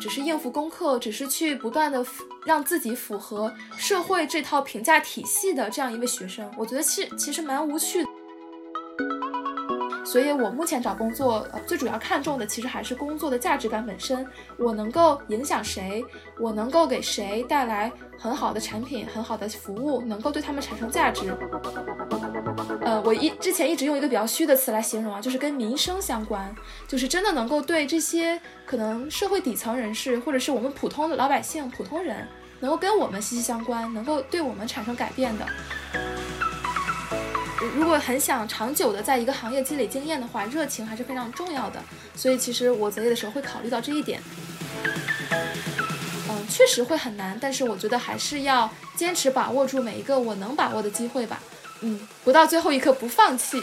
只是应付功课，只是去不断的让自己符合社会这套评价体系的这样一位学生，我觉得其其实蛮无趣的。所以，我目前找工作，最主要看重的其实还是工作的价值感本身。我能够影响谁？我能够给谁带来很好的产品、很好的服务，能够对他们产生价值。我一之前一直用一个比较虚的词来形容啊，就是跟民生相关，就是真的能够对这些可能社会底层人士，或者是我们普通的老百姓、普通人，能够跟我们息息相关，能够对我们产生改变的。如果很想长久的在一个行业积累经验的话，热情还是非常重要的。所以其实我择业的时候会考虑到这一点。嗯，确实会很难，但是我觉得还是要坚持把握住每一个我能把握的机会吧。嗯，不到最后一刻不放弃，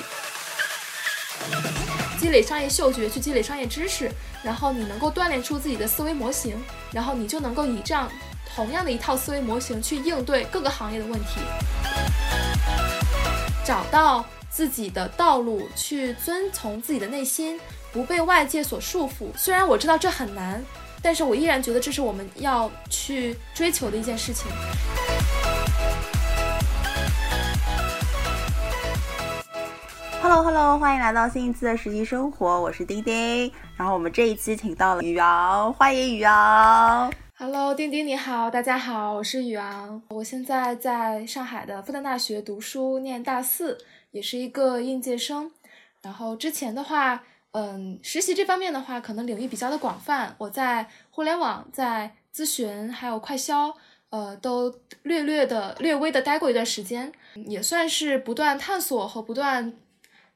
积累商业嗅觉，去积累商业知识，然后你能够锻炼出自己的思维模型，然后你就能够以这样同样的一套思维模型去应对各个行业的问题。找到自己的道路，去遵从自己的内心，不被外界所束缚。虽然我知道这很难，但是我依然觉得这是我们要去追求的一件事情。Hello Hello，欢迎来到新一期的实习生活，我是丁丁。然后我们这一期请到了宇昂，欢迎宇昂。Hello，丁丁你好，大家好，我是宇昂，我现在在上海的复旦大学读书，念大四，也是一个应届生。然后之前的话，嗯，实习这方面的话，可能领域比较的广泛，我在互联网、在咨询还有快销，呃，都略略的、略微的待过一段时间，也算是不断探索和不断。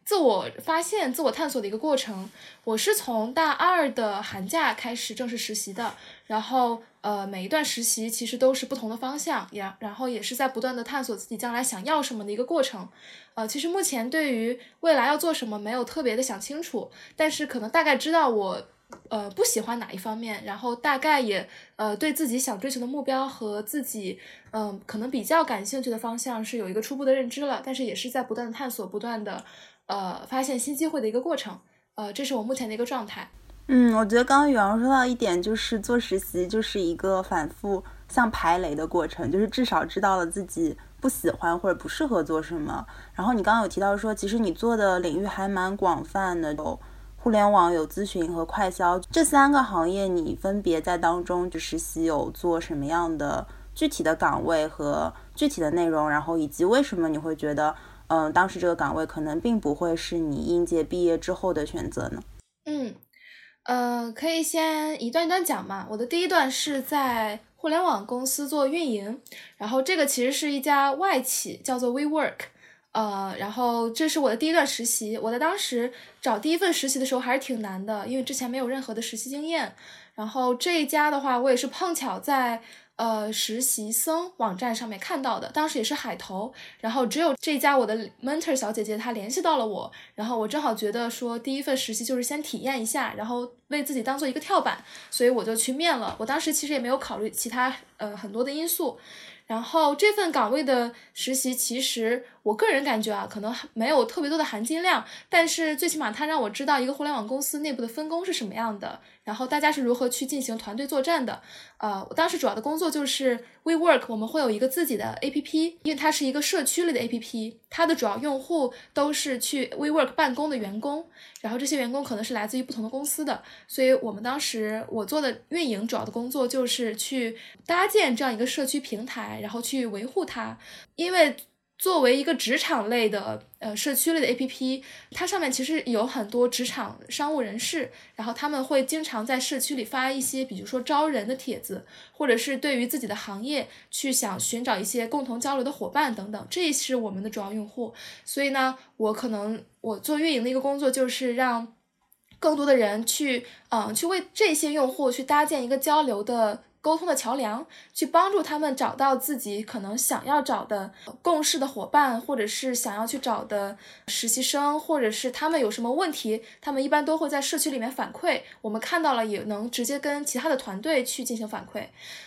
自我发现、自我探索的一个过程。我是从大二的寒假开始正式实习的，然后呃，每一段实习其实都是不同的方向，也然后也是在不断的探索自己将来想要什么的一个过程。呃，其实目前对于未来要做什么没有特别的想清楚，但是可能大概知道我呃不喜欢哪一方面，然后大概也呃对自己想追求的目标和自己嗯可能比较感兴趣的方向是有一个初步的认知了，但是也是在不断的探索，不断的。呃，发现新机会的一个过程，呃，这是我目前的一个状态。嗯，我觉得刚刚宇阳说到一点，就是做实习就是一个反复像排雷的过程，就是至少知道了自己不喜欢或者不适合做什么。然后你刚刚有提到说，其实你做的领域还蛮广泛的，有互联网、有咨询和快销这三个行业，你分别在当中就实习有做什么样的具体的岗位和具体的内容，然后以及为什么你会觉得？嗯，当时这个岗位可能并不会是你应届毕业之后的选择呢。嗯，呃，可以先一段一段讲嘛。我的第一段是在互联网公司做运营，然后这个其实是一家外企，叫做 WeWork。呃，然后这是我的第一段实习。我在当时找第一份实习的时候还是挺难的，因为之前没有任何的实习经验。然后这一家的话，我也是碰巧在。呃，实习生网站上面看到的，当时也是海投，然后只有这家我的 mentor 小姐姐她联系到了我，然后我正好觉得说第一份实习就是先体验一下，然后为自己当做一个跳板，所以我就去面了。我当时其实也没有考虑其他呃很多的因素。然后这份岗位的实习，其实我个人感觉啊，可能没有特别多的含金量，但是最起码它让我知道一个互联网公司内部的分工是什么样的，然后大家是如何去进行团队作战的。呃，我当时主要的工作就是 WeWork，我们会有一个自己的 APP，因为它是一个社区类的 APP，它的主要用户都是去 WeWork 办公的员工，然后这些员工可能是来自于不同的公司的，所以我们当时我做的运营主要的工作就是去搭建这样一个社区平台，然后去维护它，因为。作为一个职场类的呃社区类的 APP，它上面其实有很多职场商务人士，然后他们会经常在社区里发一些，比如说招人的帖子，或者是对于自己的行业去想寻找一些共同交流的伙伴等等，这是我们的主要用户。所以呢，我可能我做运营的一个工作就是让更多的人去，嗯，去为这些用户去搭建一个交流的。沟通的桥梁，去帮助他们找到自己可能想要找的共事的伙伴，或者是想要去找的实习生，或者是他们有什么问题，他们一般都会在社区里面反馈，我们看到了也能直接跟其他的团队去进行反馈，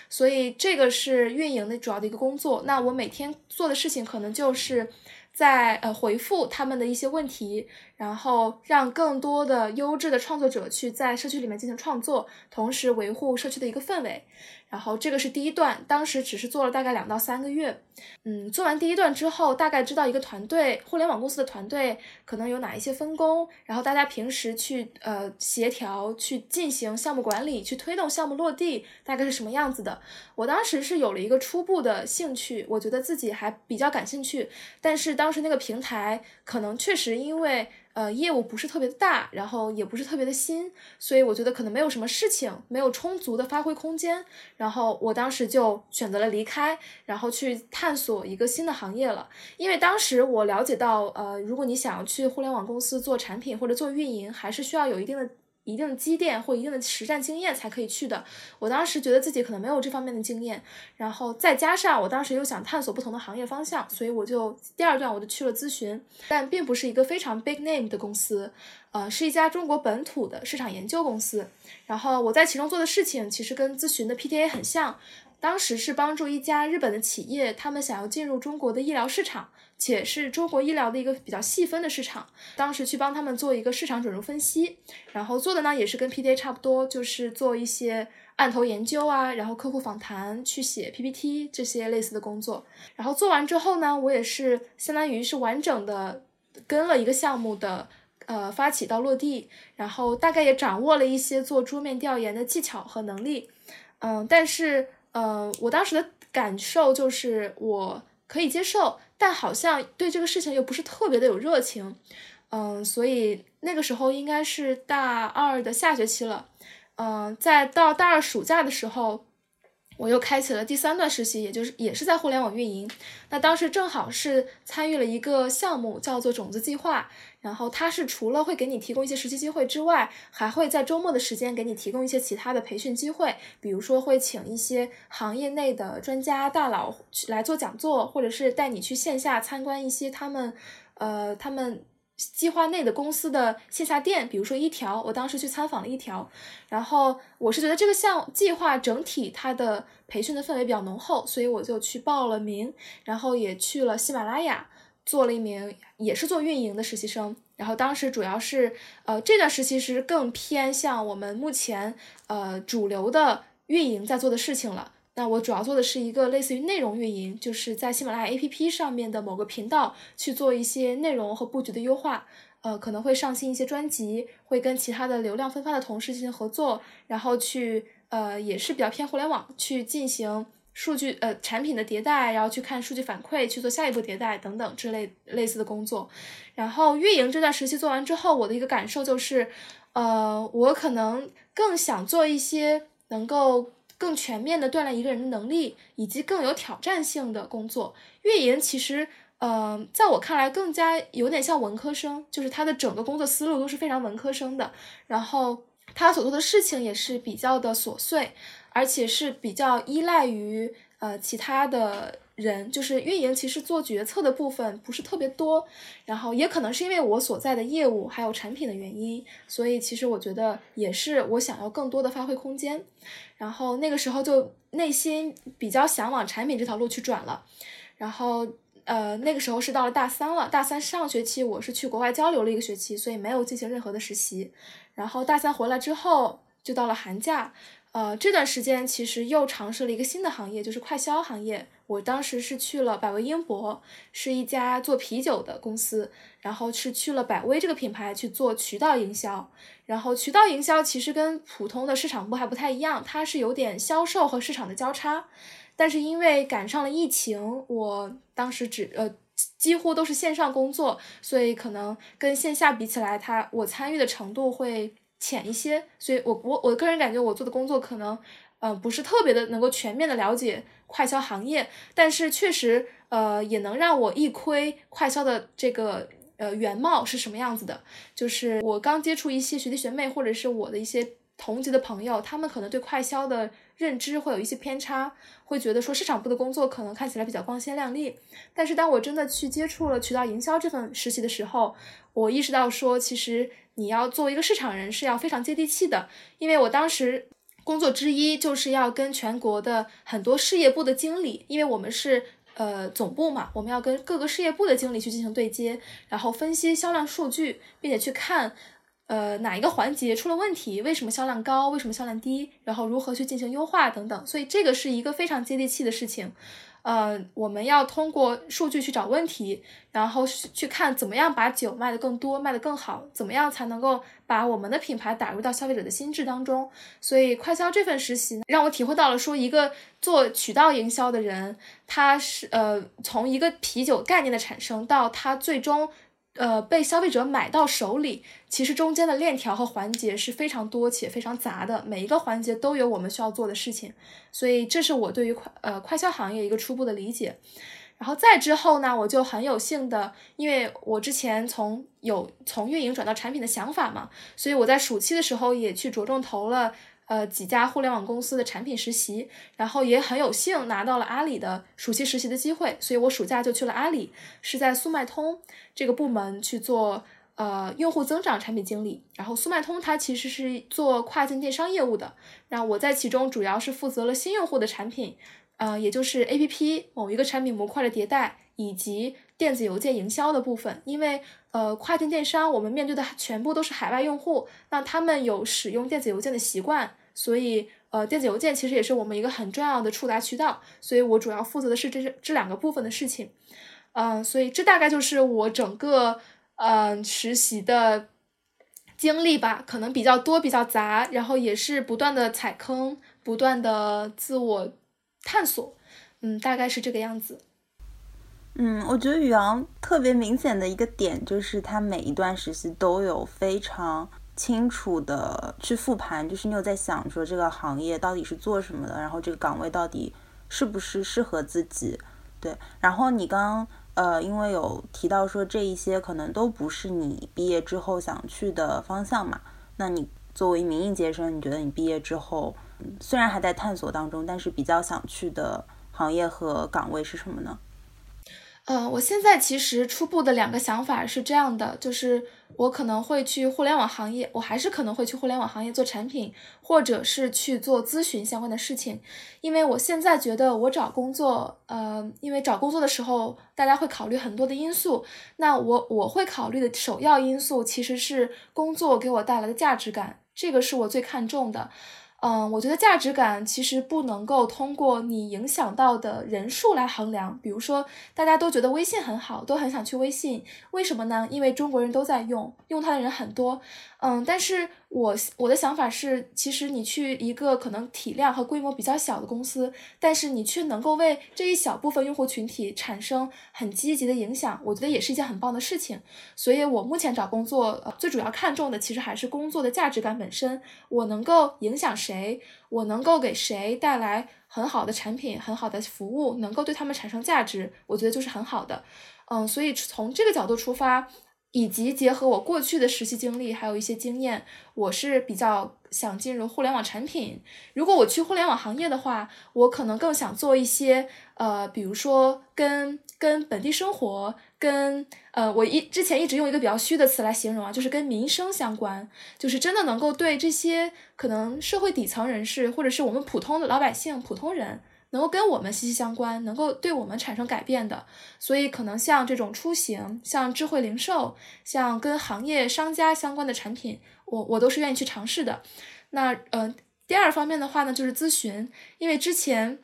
所以这个是运营的主要的一个工作。那我每天做的事情可能就是。在呃回复他们的一些问题，然后让更多的优质的创作者去在社区里面进行创作，同时维护社区的一个氛围。然后这个是第一段，当时只是做了大概两到三个月。嗯，做完第一段之后，大概知道一个团队，互联网公司的团队可能有哪一些分工，然后大家平时去呃协调，去进行项目管理，去推动项目落地，大概是什么样子的。我当时是有了一个初步的兴趣，我觉得自己还比较感兴趣，但是当时那个平台可能确实因为。呃，业务不是特别的大，然后也不是特别的新，所以我觉得可能没有什么事情，没有充足的发挥空间。然后我当时就选择了离开，然后去探索一个新的行业了。因为当时我了解到，呃，如果你想要去互联网公司做产品或者做运营，还是需要有一定的。一定的积淀或一定的实战经验才可以去的。我当时觉得自己可能没有这方面的经验，然后再加上我当时又想探索不同的行业方向，所以我就第二段我就去了咨询，但并不是一个非常 big name 的公司，呃，是一家中国本土的市场研究公司。然后我在其中做的事情其实跟咨询的 PTA 很像。当时是帮助一家日本的企业，他们想要进入中国的医疗市场，且是中国医疗的一个比较细分的市场。当时去帮他们做一个市场准入分析，然后做的呢也是跟 PDA 差不多，就是做一些案头研究啊，然后客户访谈，去写 PPT 这些类似的工作。然后做完之后呢，我也是相当于是完整的跟了一个项目的呃发起到落地，然后大概也掌握了一些做桌面调研的技巧和能力。嗯，但是。呃，我当时的感受就是我可以接受，但好像对这个事情又不是特别的有热情，嗯，所以那个时候应该是大二的下学期了，嗯，在到大二暑假的时候。我又开启了第三段实习，也就是也是在互联网运营。那当时正好是参与了一个项目，叫做种子计划。然后它是除了会给你提供一些实习机会之外，还会在周末的时间给你提供一些其他的培训机会，比如说会请一些行业内的专家大佬去来做讲座，或者是带你去线下参观一些他们，呃，他们。计划内的公司的线下店，比如说一条，我当时去参访了一条，然后我是觉得这个项计划整体它的培训的氛围比较浓厚，所以我就去报了名，然后也去了喜马拉雅做了一名也是做运营的实习生，然后当时主要是呃这段实习是更偏向我们目前呃主流的运营在做的事情了。那我主要做的是一个类似于内容运营，就是在喜马拉雅 APP 上面的某个频道去做一些内容和布局的优化，呃，可能会上新一些专辑，会跟其他的流量分发的同事进行合作，然后去呃也是比较偏互联网去进行数据呃产品的迭代，然后去看数据反馈，去做下一步迭代等等之类类似的工作。然后运营这段时期做完之后，我的一个感受就是，呃，我可能更想做一些能够。更全面的锻炼一个人的能力，以及更有挑战性的工作。运营其实，呃，在我看来更加有点像文科生，就是他的整个工作思路都是非常文科生的。然后他所做的事情也是比较的琐碎，而且是比较依赖于呃其他的。人就是运营，其实做决策的部分不是特别多，然后也可能是因为我所在的业务还有产品的原因，所以其实我觉得也是我想要更多的发挥空间，然后那个时候就内心比较想往产品这条路去转了，然后呃那个时候是到了大三了，大三上学期我是去国外交流了一个学期，所以没有进行任何的实习，然后大三回来之后就到了寒假。呃，这段时间其实又尝试了一个新的行业，就是快销行业。我当时是去了百威英博，是一家做啤酒的公司，然后是去了百威这个品牌去做渠道营销。然后渠道营销其实跟普通的市场部还不太一样，它是有点销售和市场的交叉。但是因为赶上了疫情，我当时只呃几乎都是线上工作，所以可能跟线下比起来，它我参与的程度会。浅一些，所以我我我个人感觉我做的工作可能，呃，不是特别的能够全面的了解快销行业，但是确实，呃，也能让我一窥快销的这个呃原貌是什么样子的。就是我刚接触一些学弟学妹，或者是我的一些同级的朋友，他们可能对快销的认知会有一些偏差，会觉得说市场部的工作可能看起来比较光鲜亮丽。但是当我真的去接触了渠道营销这份实习的时候，我意识到说，其实。你要作为一个市场人是要非常接地气的，因为我当时工作之一就是要跟全国的很多事业部的经理，因为我们是呃总部嘛，我们要跟各个事业部的经理去进行对接，然后分析销量数据，并且去看。呃，哪一个环节出了问题？为什么销量高？为什么销量低？然后如何去进行优化等等。所以这个是一个非常接地气的事情。呃，我们要通过数据去找问题，然后去看怎么样把酒卖得更多、卖得更好，怎么样才能够把我们的品牌打入到消费者的心智当中。所以快销这份实习让我体会到了，说一个做渠道营销的人，他是呃从一个啤酒概念的产生到他最终。呃，被消费者买到手里，其实中间的链条和环节是非常多且非常杂的，每一个环节都有我们需要做的事情，所以这是我对于快呃快销行业一个初步的理解。然后再之后呢，我就很有幸的，因为我之前从有从运营转到产品的想法嘛，所以我在暑期的时候也去着重投了。呃，几家互联网公司的产品实习，然后也很有幸拿到了阿里的暑期实习的机会，所以我暑假就去了阿里，是在速卖通这个部门去做呃用户增长产品经理。然后速卖通它其实是做跨境电商业务的，那我在其中主要是负责了新用户的产品，呃，也就是 APP 某一个产品模块的迭代以及电子邮件营销的部分，因为。呃，跨境电商我们面对的全部都是海外用户，那他们有使用电子邮件的习惯，所以呃，电子邮件其实也是我们一个很重要的触达渠道，所以我主要负责的是这这两个部分的事情，嗯，所以这大概就是我整个嗯实习的经历吧，可能比较多，比较杂，然后也是不断的踩坑，不断的自我探索，嗯，大概是这个样子。嗯，我觉得宇昂特别明显的一个点就是，他每一段实习都有非常清楚的去复盘，就是你有在想说这个行业到底是做什么的，然后这个岗位到底是不是适合自己，对。然后你刚呃，因为有提到说这一些可能都不是你毕业之后想去的方向嘛，那你作为一名应届生，你觉得你毕业之后虽然还在探索当中，但是比较想去的行业和岗位是什么呢？呃，我现在其实初步的两个想法是这样的，就是我可能会去互联网行业，我还是可能会去互联网行业做产品，或者是去做咨询相关的事情，因为我现在觉得我找工作，呃，因为找工作的时候大家会考虑很多的因素，那我我会考虑的首要因素其实是工作给我带来的价值感，这个是我最看重的。嗯，我觉得价值感其实不能够通过你影响到的人数来衡量。比如说，大家都觉得微信很好，都很想去微信，为什么呢？因为中国人都在用，用它的人很多。嗯，但是。我我的想法是，其实你去一个可能体量和规模比较小的公司，但是你却能够为这一小部分用户群体产生很积极的影响，我觉得也是一件很棒的事情。所以我目前找工作最主要看重的，其实还是工作的价值感本身。我能够影响谁，谁我能够给谁带来很好的产品、很好的服务，能够对他们产生价值，我觉得就是很好的。嗯，所以从这个角度出发。以及结合我过去的实习经历，还有一些经验，我是比较想进入互联网产品。如果我去互联网行业的话，我可能更想做一些，呃，比如说跟跟本地生活，跟呃，我一之前一直用一个比较虚的词来形容啊，就是跟民生相关，就是真的能够对这些可能社会底层人士，或者是我们普通的老百姓、普通人。能够跟我们息息相关，能够对我们产生改变的，所以可能像这种出行、像智慧零售、像跟行业商家相关的产品，我我都是愿意去尝试的。那呃，第二方面的话呢，就是咨询，因为之前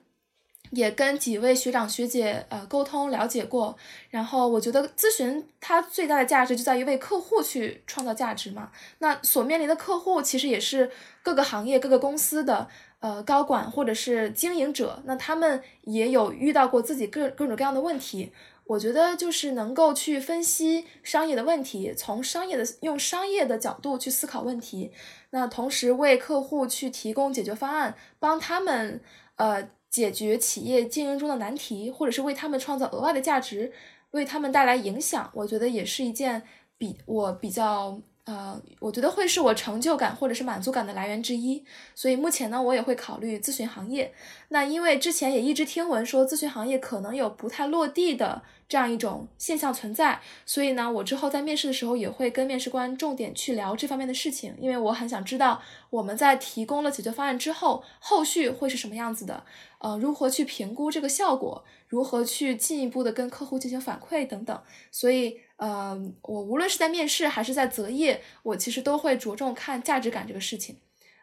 也跟几位学长学姐呃沟通了解过，然后我觉得咨询它最大的价值就在于为客户去创造价值嘛。那所面临的客户其实也是各个行业、各个公司的。呃，高管或者是经营者，那他们也有遇到过自己各各种各样的问题。我觉得就是能够去分析商业的问题，从商业的用商业的角度去思考问题，那同时为客户去提供解决方案，帮他们呃解决企业经营中的难题，或者是为他们创造额外的价值，为他们带来影响。我觉得也是一件比我比较。呃，我觉得会是我成就感或者是满足感的来源之一，所以目前呢，我也会考虑咨询行业。那因为之前也一直听闻说咨询行业可能有不太落地的这样一种现象存在，所以呢，我之后在面试的时候也会跟面试官重点去聊这方面的事情，因为我很想知道我们在提供了解决方案之后，后续会是什么样子的，呃，如何去评估这个效果，如何去进一步的跟客户进行反馈等等。所以，呃，我无论是在面试还是在择业，我其实都会着重看价值感这个事情。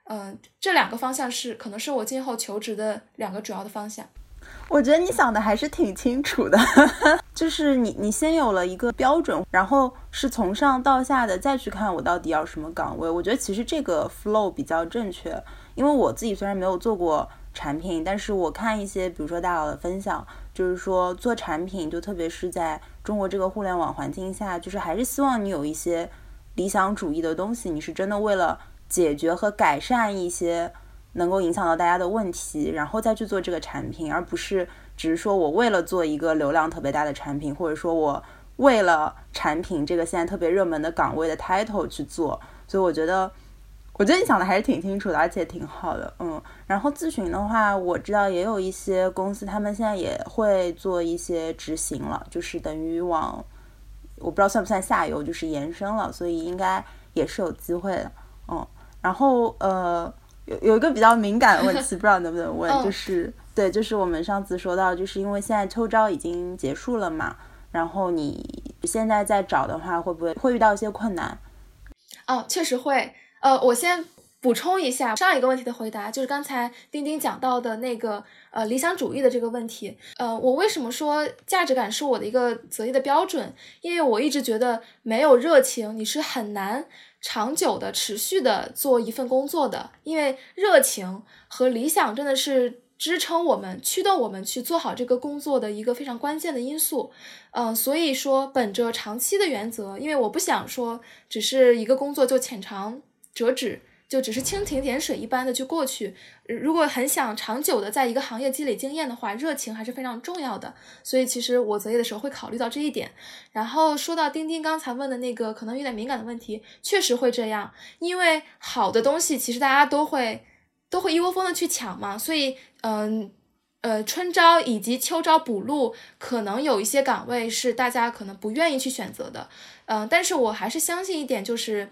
嗯，这两个方向是可能是我今后求职的两个主要的方向。我觉得你想的还是挺清楚的，就是你你先有了一个标准，然后是从上到下的再去看我到底要什么岗位。我觉得其实这个 flow 比较正确，因为我自己虽然没有做过产品，但是我看一些比如说大佬的分享，就是说做产品，就特别是在中国这个互联网环境下，就是还是希望你有一些理想主义的东西，你是真的为了解决和改善一些。能够影响到大家的问题，然后再去做这个产品，而不是只是说我为了做一个流量特别大的产品，或者说我为了产品这个现在特别热门的岗位的 title 去做。所以我觉得，我觉得你想的还是挺清楚的，而且挺好的。嗯，然后咨询的话，我知道也有一些公司，他们现在也会做一些执行了，就是等于往我不知道算不算下游，就是延伸了，所以应该也是有机会的。嗯，然后呃。有有一个比较敏感的问题，不知道能不能问，就是对，就是我们上次说到，就是因为现在秋招已经结束了嘛，然后你现在在找的话，会不会会遇到一些困难？哦，确实会。呃，我先补充一下上一个问题的回答，就是刚才丁丁讲到的那个呃理想主义的这个问题。呃，我为什么说价值感是我的一个择业的标准？因为我一直觉得没有热情，你是很难。长久的、持续的做一份工作的，因为热情和理想真的是支撑我们、驱动我们去做好这个工作的一个非常关键的因素。嗯，所以说，本着长期的原则，因为我不想说只是一个工作就浅尝辄止。就只是蜻蜓点水一般的就过去。如果很想长久的在一个行业积累经验的话，热情还是非常重要的。所以其实我择业的时候会考虑到这一点。然后说到丁丁刚才问的那个可能有点敏感的问题，确实会这样，因为好的东西其实大家都会都会一窝蜂的去抢嘛。所以嗯呃春招以及秋招补录，可能有一些岗位是大家可能不愿意去选择的。嗯，但是我还是相信一点就是。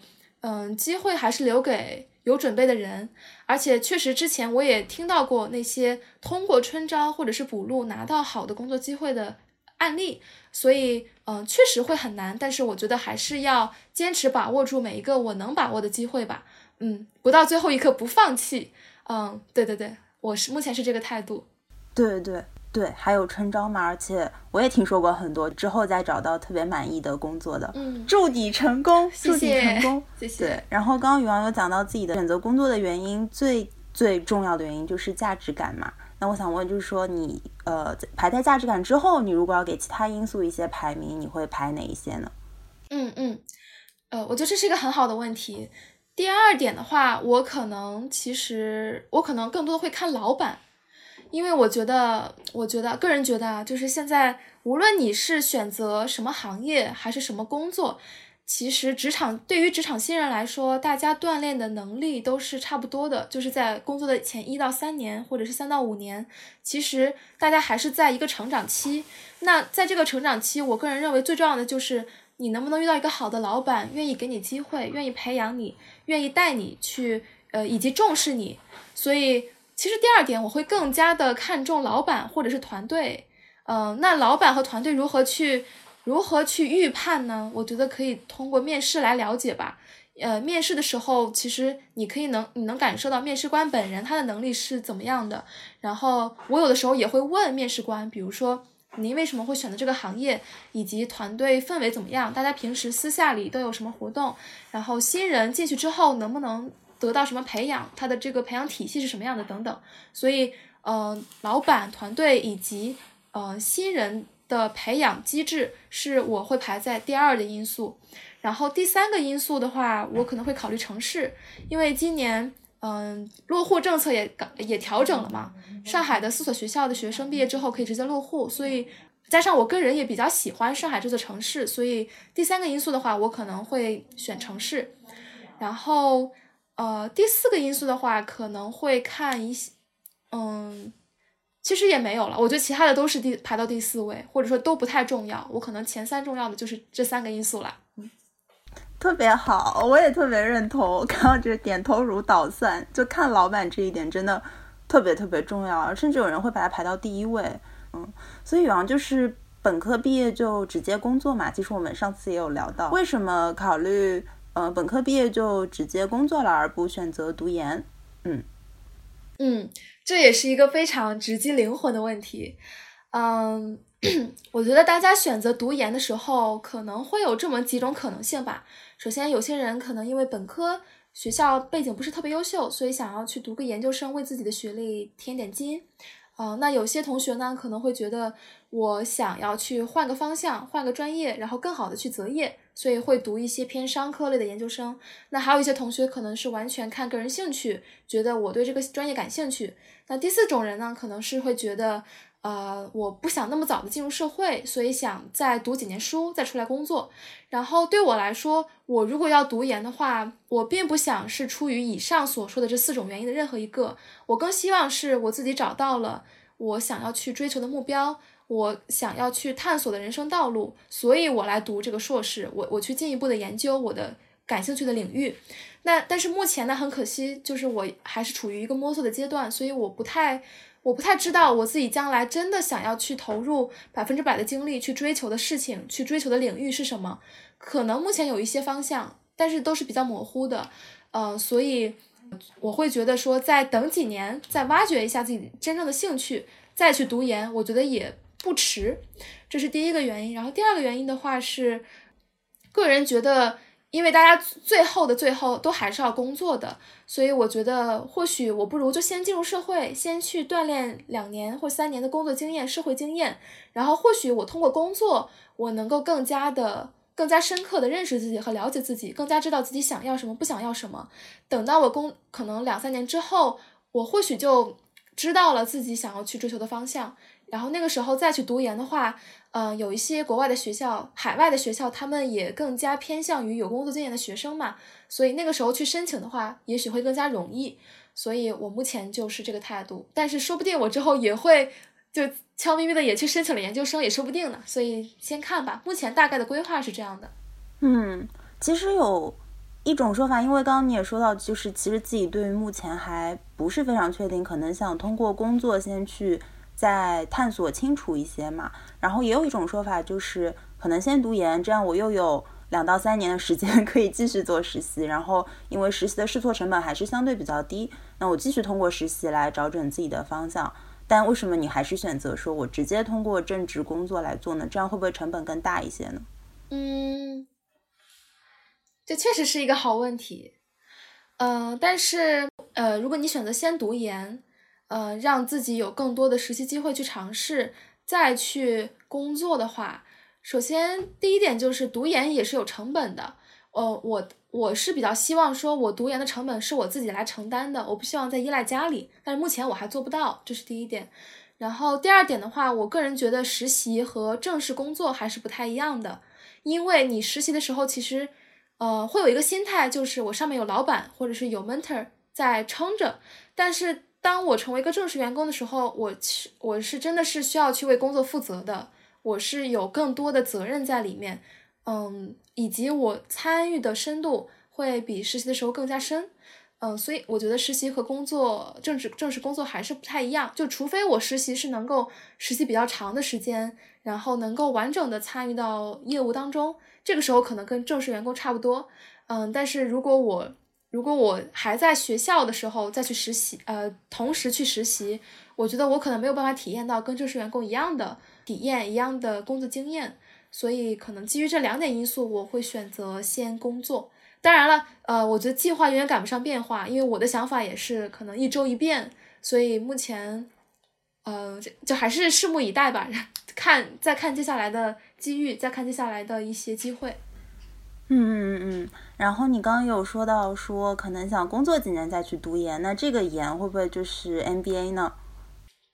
嗯，机会还是留给有准备的人，而且确实之前我也听到过那些通过春招或者是补录拿到好的工作机会的案例，所以嗯，确实会很难，但是我觉得还是要坚持把握住每一个我能把握的机会吧，嗯，不到最后一刻不放弃，嗯，对对对，我是目前是这个态度，对对。对，还有春招嘛，而且我也听说过很多之后再找到特别满意的工作的，嗯，祝你成功，祝你成功，谢谢。对，然后刚刚宇王有讲到自己的选择工作的原因，最最重要的原因就是价值感嘛。那我想问，就是说你呃排在价值感之后，你如果要给其他因素一些排名，你会排哪一些呢？嗯嗯，呃，我觉得这是一个很好的问题。第二点的话，我可能其实我可能更多的会看老板。因为我觉得，我觉得个人觉得啊，就是现在无论你是选择什么行业还是什么工作，其实职场对于职场新人来说，大家锻炼的能力都是差不多的，就是在工作的前一到三年，或者是三到五年，其实大家还是在一个成长期。那在这个成长期，我个人认为最重要的就是你能不能遇到一个好的老板，愿意给你机会，愿意培养你，愿意带你去，呃，以及重视你，所以。其实第二点，我会更加的看重老板或者是团队，嗯，那老板和团队如何去如何去预判呢？我觉得可以通过面试来了解吧。呃，面试的时候，其实你可以能你能感受到面试官本人他的能力是怎么样的。然后我有的时候也会问面试官，比如说您为什么会选择这个行业，以及团队氛围怎么样？大家平时私下里都有什么活动？然后新人进去之后能不能？得到什么培养，他的这个培养体系是什么样的等等，所以，呃，老板团队以及呃新人的培养机制是我会排在第二的因素。然后第三个因素的话，我可能会考虑城市，因为今年嗯落户政策也也调整了嘛，上海的四所学校的学生毕业之后可以直接落户，所以加上我个人也比较喜欢上海这座城市，所以第三个因素的话，我可能会选城市，然后。呃，第四个因素的话，可能会看一些，嗯，其实也没有了，我觉得其他的都是第排到第四位，或者说都不太重要。我可能前三重要的就是这三个因素了。嗯，特别好，我也特别认同。看到这点头如捣蒜，就看老板这一点真的特别特别重要，甚至有人会把它排到第一位。嗯，所以宇昂就是本科毕业就直接工作嘛。其实我们上次也有聊到，为什么考虑呃本科毕业就直接工作了，而不选择读研？嗯嗯。这也是一个非常直击灵魂的问题，嗯，我觉得大家选择读研的时候，可能会有这么几种可能性吧。首先，有些人可能因为本科学校背景不是特别优秀，所以想要去读个研究生，为自己的学历添点金。呃，那有些同学呢，可能会觉得我想要去换个方向，换个专业，然后更好的去择业。所以会读一些偏商科类的研究生，那还有一些同学可能是完全看个人兴趣，觉得我对这个专业感兴趣。那第四种人呢，可能是会觉得，呃，我不想那么早的进入社会，所以想再读几年书再出来工作。然后对我来说，我如果要读研的话，我并不想是出于以上所说的这四种原因的任何一个，我更希望是我自己找到了我想要去追求的目标。我想要去探索的人生道路，所以我来读这个硕士，我我去进一步的研究我的感兴趣的领域。那但是目前呢，很可惜，就是我还是处于一个摸索的阶段，所以我不太我不太知道我自己将来真的想要去投入百分之百的精力去追求的事情，去追求的领域是什么？可能目前有一些方向，但是都是比较模糊的，呃，所以我会觉得说，再等几年，再挖掘一下自己真正的兴趣，再去读研，我觉得也。不迟，这是第一个原因。然后第二个原因的话是，个人觉得，因为大家最后的最后都还是要工作的，所以我觉得或许我不如就先进入社会，先去锻炼两年或三年的工作经验、社会经验。然后或许我通过工作，我能够更加的、更加深刻的认识自己和了解自己，更加知道自己想要什么、不想要什么。等到我工可能两三年之后，我或许就知道了自己想要去追求的方向。然后那个时候再去读研的话，嗯，有一些国外的学校、海外的学校，他们也更加偏向于有工作经验的学生嘛，所以那个时候去申请的话，也许会更加容易。所以我目前就是这个态度，但是说不定我之后也会就悄咪咪的也去申请了研究生，也说不定呢。所以先看吧，目前大概的规划是这样的。嗯，其实有一种说法，因为刚刚你也说到，就是其实自己对于目前还不是非常确定，可能想通过工作先去。再探索清楚一些嘛，然后也有一种说法，就是可能先读研，这样我又有两到三年的时间 可以继续做实习，然后因为实习的试错成本还是相对比较低，那我继续通过实习来找准自己的方向。但为什么你还是选择说我直接通过正职工作来做呢？这样会不会成本更大一些呢？嗯，这确实是一个好问题。嗯，但是呃，如果你选择先读研。呃，让自己有更多的实习机会去尝试，再去工作的话，首先第一点就是读研也是有成本的。呃，我我是比较希望说，我读研的成本是我自己来承担的，我不希望再依赖家里。但是目前我还做不到，这是第一点。然后第二点的话，我个人觉得实习和正式工作还是不太一样的，因为你实习的时候，其实呃会有一个心态，就是我上面有老板或者是有 mentor 在撑着，但是。当我成为一个正式员工的时候，我去我是真的是需要去为工作负责的，我是有更多的责任在里面，嗯，以及我参与的深度会比实习的时候更加深，嗯，所以我觉得实习和工作正式正式工作还是不太一样，就除非我实习是能够实习比较长的时间，然后能够完整的参与到业务当中，这个时候可能跟正式员工差不多，嗯，但是如果我如果我还在学校的时候再去实习，呃，同时去实习，我觉得我可能没有办法体验到跟正式员工一样的体验，一样的工作经验。所以可能基于这两点因素，我会选择先工作。当然了，呃，我觉得计划永远赶不上变化，因为我的想法也是可能一周一变。所以目前，呃，就就还是拭目以待吧，看再看接下来的机遇，再看接下来的一些机会。嗯嗯嗯嗯，然后你刚刚有说到说可能想工作几年再去读研，那这个研会不会就是 MBA 呢？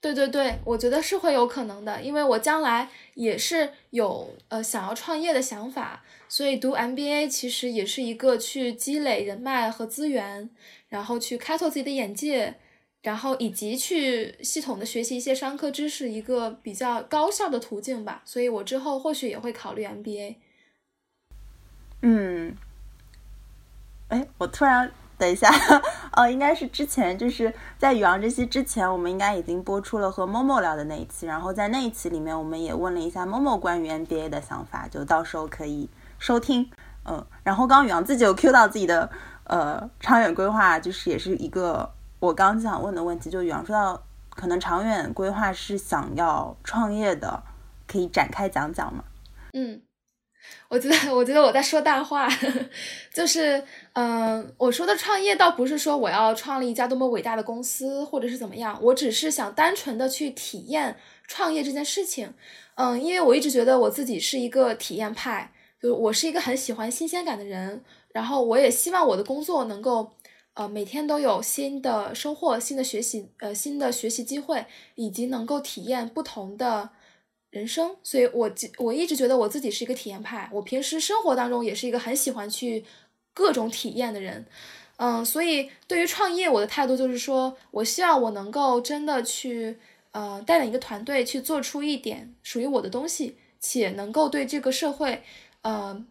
对对对，我觉得是会有可能的，因为我将来也是有呃想要创业的想法，所以读 MBA 其实也是一个去积累人脉和资源，然后去开拓自己的眼界，然后以及去系统的学习一些商科知识，一个比较高效的途径吧。所以我之后或许也会考虑 MBA。嗯，哎，我突然等一下，哦，应该是之前就是在宇昂这期之前，我们应该已经播出了和 Momo 聊的那一期，然后在那一期里面，我们也问了一下 Momo 关于 NBA 的想法，就到时候可以收听。嗯，然后刚宇昂自己有 Q 到自己的呃长远规划，就是也是一个我刚想问的问题，就宇昂说到可能长远规划是想要创业的，可以展开讲讲吗？嗯。我觉得，我觉得我在说大话，就是，嗯，我说的创业倒不是说我要创立一家多么伟大的公司，或者是怎么样，我只是想单纯的去体验创业这件事情，嗯，因为我一直觉得我自己是一个体验派，就是我是一个很喜欢新鲜感的人，然后我也希望我的工作能够，呃，每天都有新的收获、新的学习，呃，新的学习机会，以及能够体验不同的。人生，所以我我一直觉得我自己是一个体验派。我平时生活当中也是一个很喜欢去各种体验的人，嗯，所以对于创业，我的态度就是说，我希望我能够真的去呃带领一个团队去做出一点属于我的东西，且能够对这个社会，呃，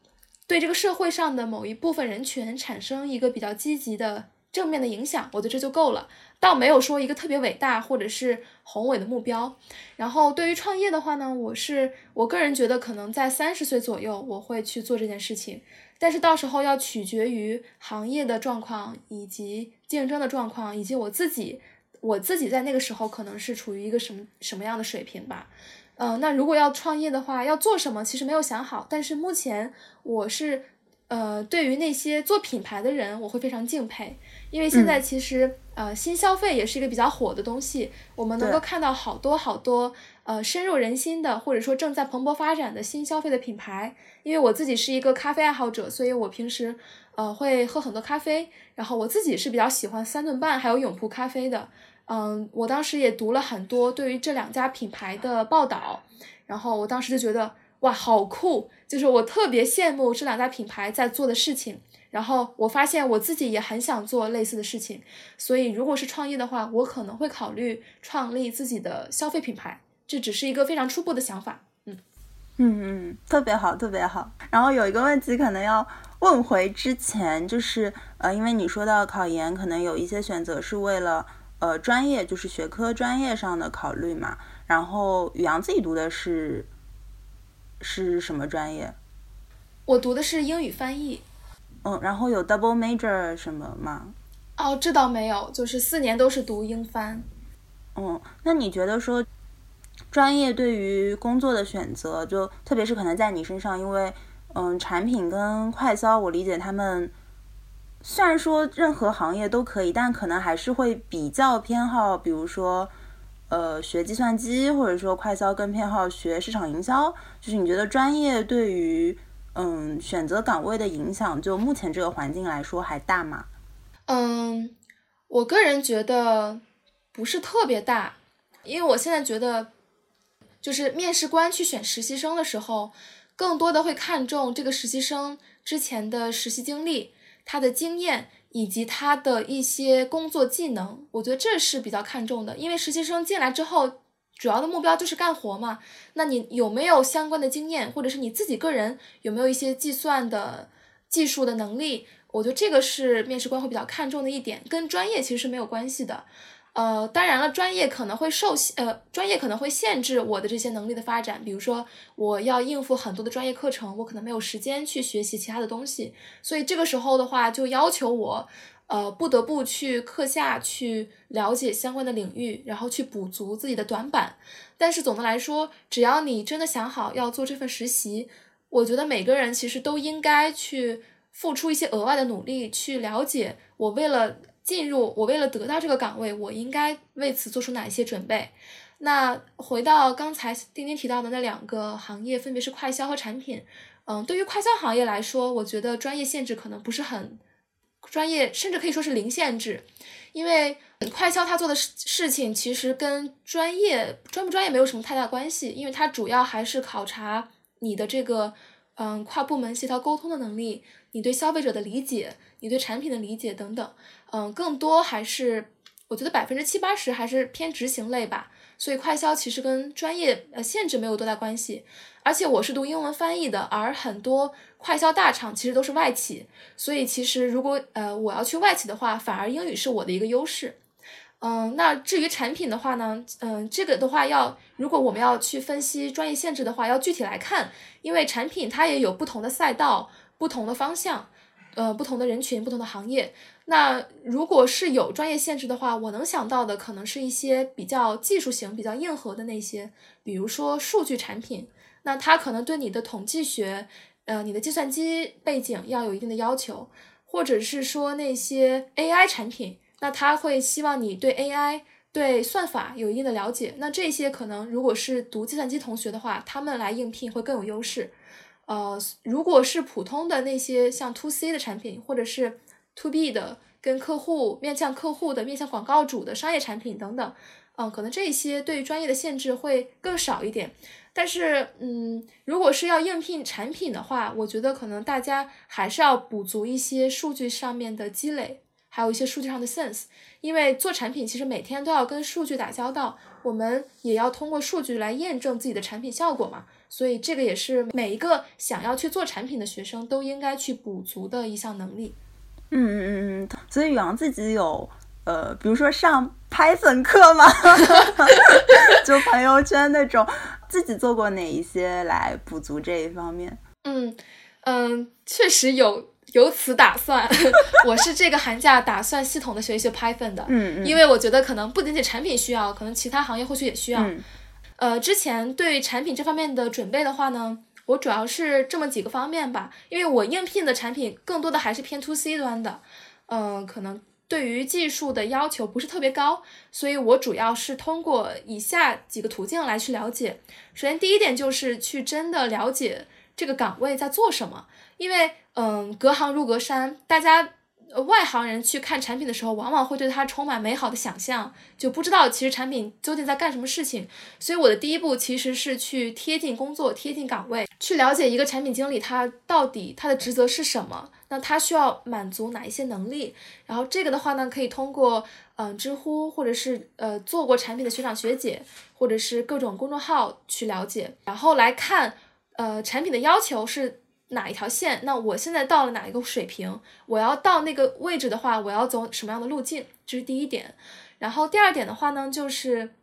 对这个社会上的某一部分人群产生一个比较积极的正面的影响，我觉得这就够了。倒没有说一个特别伟大或者是宏伟的目标，然后对于创业的话呢，我是我个人觉得可能在三十岁左右我会去做这件事情，但是到时候要取决于行业的状况以及竞争的状况，以及我自己我自己在那个时候可能是处于一个什么什么样的水平吧。嗯，那如果要创业的话，要做什么其实没有想好，但是目前我是呃对于那些做品牌的人我会非常敬佩，因为现在其实。呃，新消费也是一个比较火的东西，我们能够看到好多好多呃深入人心的，或者说正在蓬勃发展的新消费的品牌。因为我自己是一个咖啡爱好者，所以我平时呃会喝很多咖啡，然后我自己是比较喜欢三顿半还有永璞咖啡的。嗯，我当时也读了很多对于这两家品牌的报道，然后我当时就觉得哇，好酷！就是我特别羡慕这两家品牌在做的事情。然后我发现我自己也很想做类似的事情，所以如果是创业的话，我可能会考虑创立自己的消费品牌。这只是一个非常初步的想法。嗯嗯嗯，特别好，特别好。然后有一个问题可能要问回之前，就是呃，因为你说到考研，可能有一些选择是为了呃专业，就是学科专业上的考虑嘛。然后宇阳自己读的是是什么专业？我读的是英语翻译。嗯，然后有 double major 什么吗？哦，这倒没有，就是四年都是读英翻。嗯，那你觉得说专业对于工作的选择，就特别是可能在你身上，因为嗯，产品跟快销，我理解他们虽然说任何行业都可以，但可能还是会比较偏好，比如说呃学计算机，或者说快销更偏好学市场营销。就是你觉得专业对于？嗯，选择岗位的影响，就目前这个环境来说还大吗？嗯，我个人觉得不是特别大，因为我现在觉得，就是面试官去选实习生的时候，更多的会看重这个实习生之前的实习经历、他的经验以及他的一些工作技能，我觉得这是比较看重的，因为实习生进来之后。主要的目标就是干活嘛，那你有没有相关的经验，或者是你自己个人有没有一些计算的技术的能力？我觉得这个是面试官会比较看重的一点，跟专业其实是没有关系的。呃，当然了，专业可能会受限，呃，专业可能会限制我的这些能力的发展。比如说，我要应付很多的专业课程，我可能没有时间去学习其他的东西，所以这个时候的话，就要求我。呃，不得不去课下去了解相关的领域，然后去补足自己的短板。但是总的来说，只要你真的想好要做这份实习，我觉得每个人其实都应该去付出一些额外的努力，去了解我为了进入，我为了得到这个岗位，我应该为此做出哪些准备。那回到刚才丁丁提到的那两个行业，分别是快销和产品。嗯，对于快销行业来说，我觉得专业限制可能不是很。专业甚至可以说是零限制，因为快销他做的事事情其实跟专业专不专业没有什么太大关系，因为它主要还是考察你的这个嗯跨部门协调沟通的能力，你对消费者的理解，你对产品的理解等等，嗯，更多还是我觉得百分之七八十还是偏执行类吧。所以快销其实跟专业呃限制没有多大关系。而且我是读英文翻译的，而很多快销大厂其实都是外企，所以其实如果呃我要去外企的话，反而英语是我的一个优势。嗯，那至于产品的话呢，嗯，这个的话要如果我们要去分析专业限制的话，要具体来看，因为产品它也有不同的赛道、不同的方向，呃，不同的人群、不同的行业。那如果是有专业限制的话，我能想到的可能是一些比较技术型、比较硬核的那些，比如说数据产品。那它可能对你的统计学，呃，你的计算机背景要有一定的要求，或者是说那些 AI 产品，那他会希望你对 AI、对算法有一定的了解。那这些可能如果是读计算机同学的话，他们来应聘会更有优势。呃，如果是普通的那些像 To C 的产品，或者是 To B 的跟客户面向客户的、面向广告主的商业产品等等，嗯，可能这些对专业的限制会更少一点。但是，嗯，如果是要应聘产品的话，我觉得可能大家还是要补足一些数据上面的积累，还有一些数据上的 sense。因为做产品其实每天都要跟数据打交道，我们也要通过数据来验证自己的产品效果嘛。所以这个也是每一个想要去做产品的学生都应该去补足的一项能力。嗯嗯嗯嗯，所以宇昂自己有。呃，比如说上 Python 课吗？就朋友圈那种，自己做过哪一些来补足这一方面？嗯嗯，确实有有此打算。我是这个寒假打算系统的学一学 Python 的。嗯嗯。因为我觉得可能不仅仅产品需要，可能其他行业或许也需要。呃，之前对产品这方面的准备的话呢，我主要是这么几个方面吧。因为我应聘的产品更多的还是偏 to C 端的。嗯，可能。对于技术的要求不是特别高，所以我主要是通过以下几个途径来去了解。首先，第一点就是去真的了解这个岗位在做什么，因为嗯，隔行如隔山，大家呃外行人去看产品的时候，往往会对它充满美好的想象，就不知道其实产品究竟在干什么事情。所以我的第一步其实是去贴近工作、贴近岗位，去了解一个产品经理他到底他的职责是什么。那他需要满足哪一些能力？然后这个的话呢，可以通过嗯知乎或者是呃做过产品的学长学姐，或者是各种公众号去了解，然后来看呃产品的要求是哪一条线。那我现在到了哪一个水平？我要到那个位置的话，我要走什么样的路径？这是第一点。然后第二点的话呢，就是。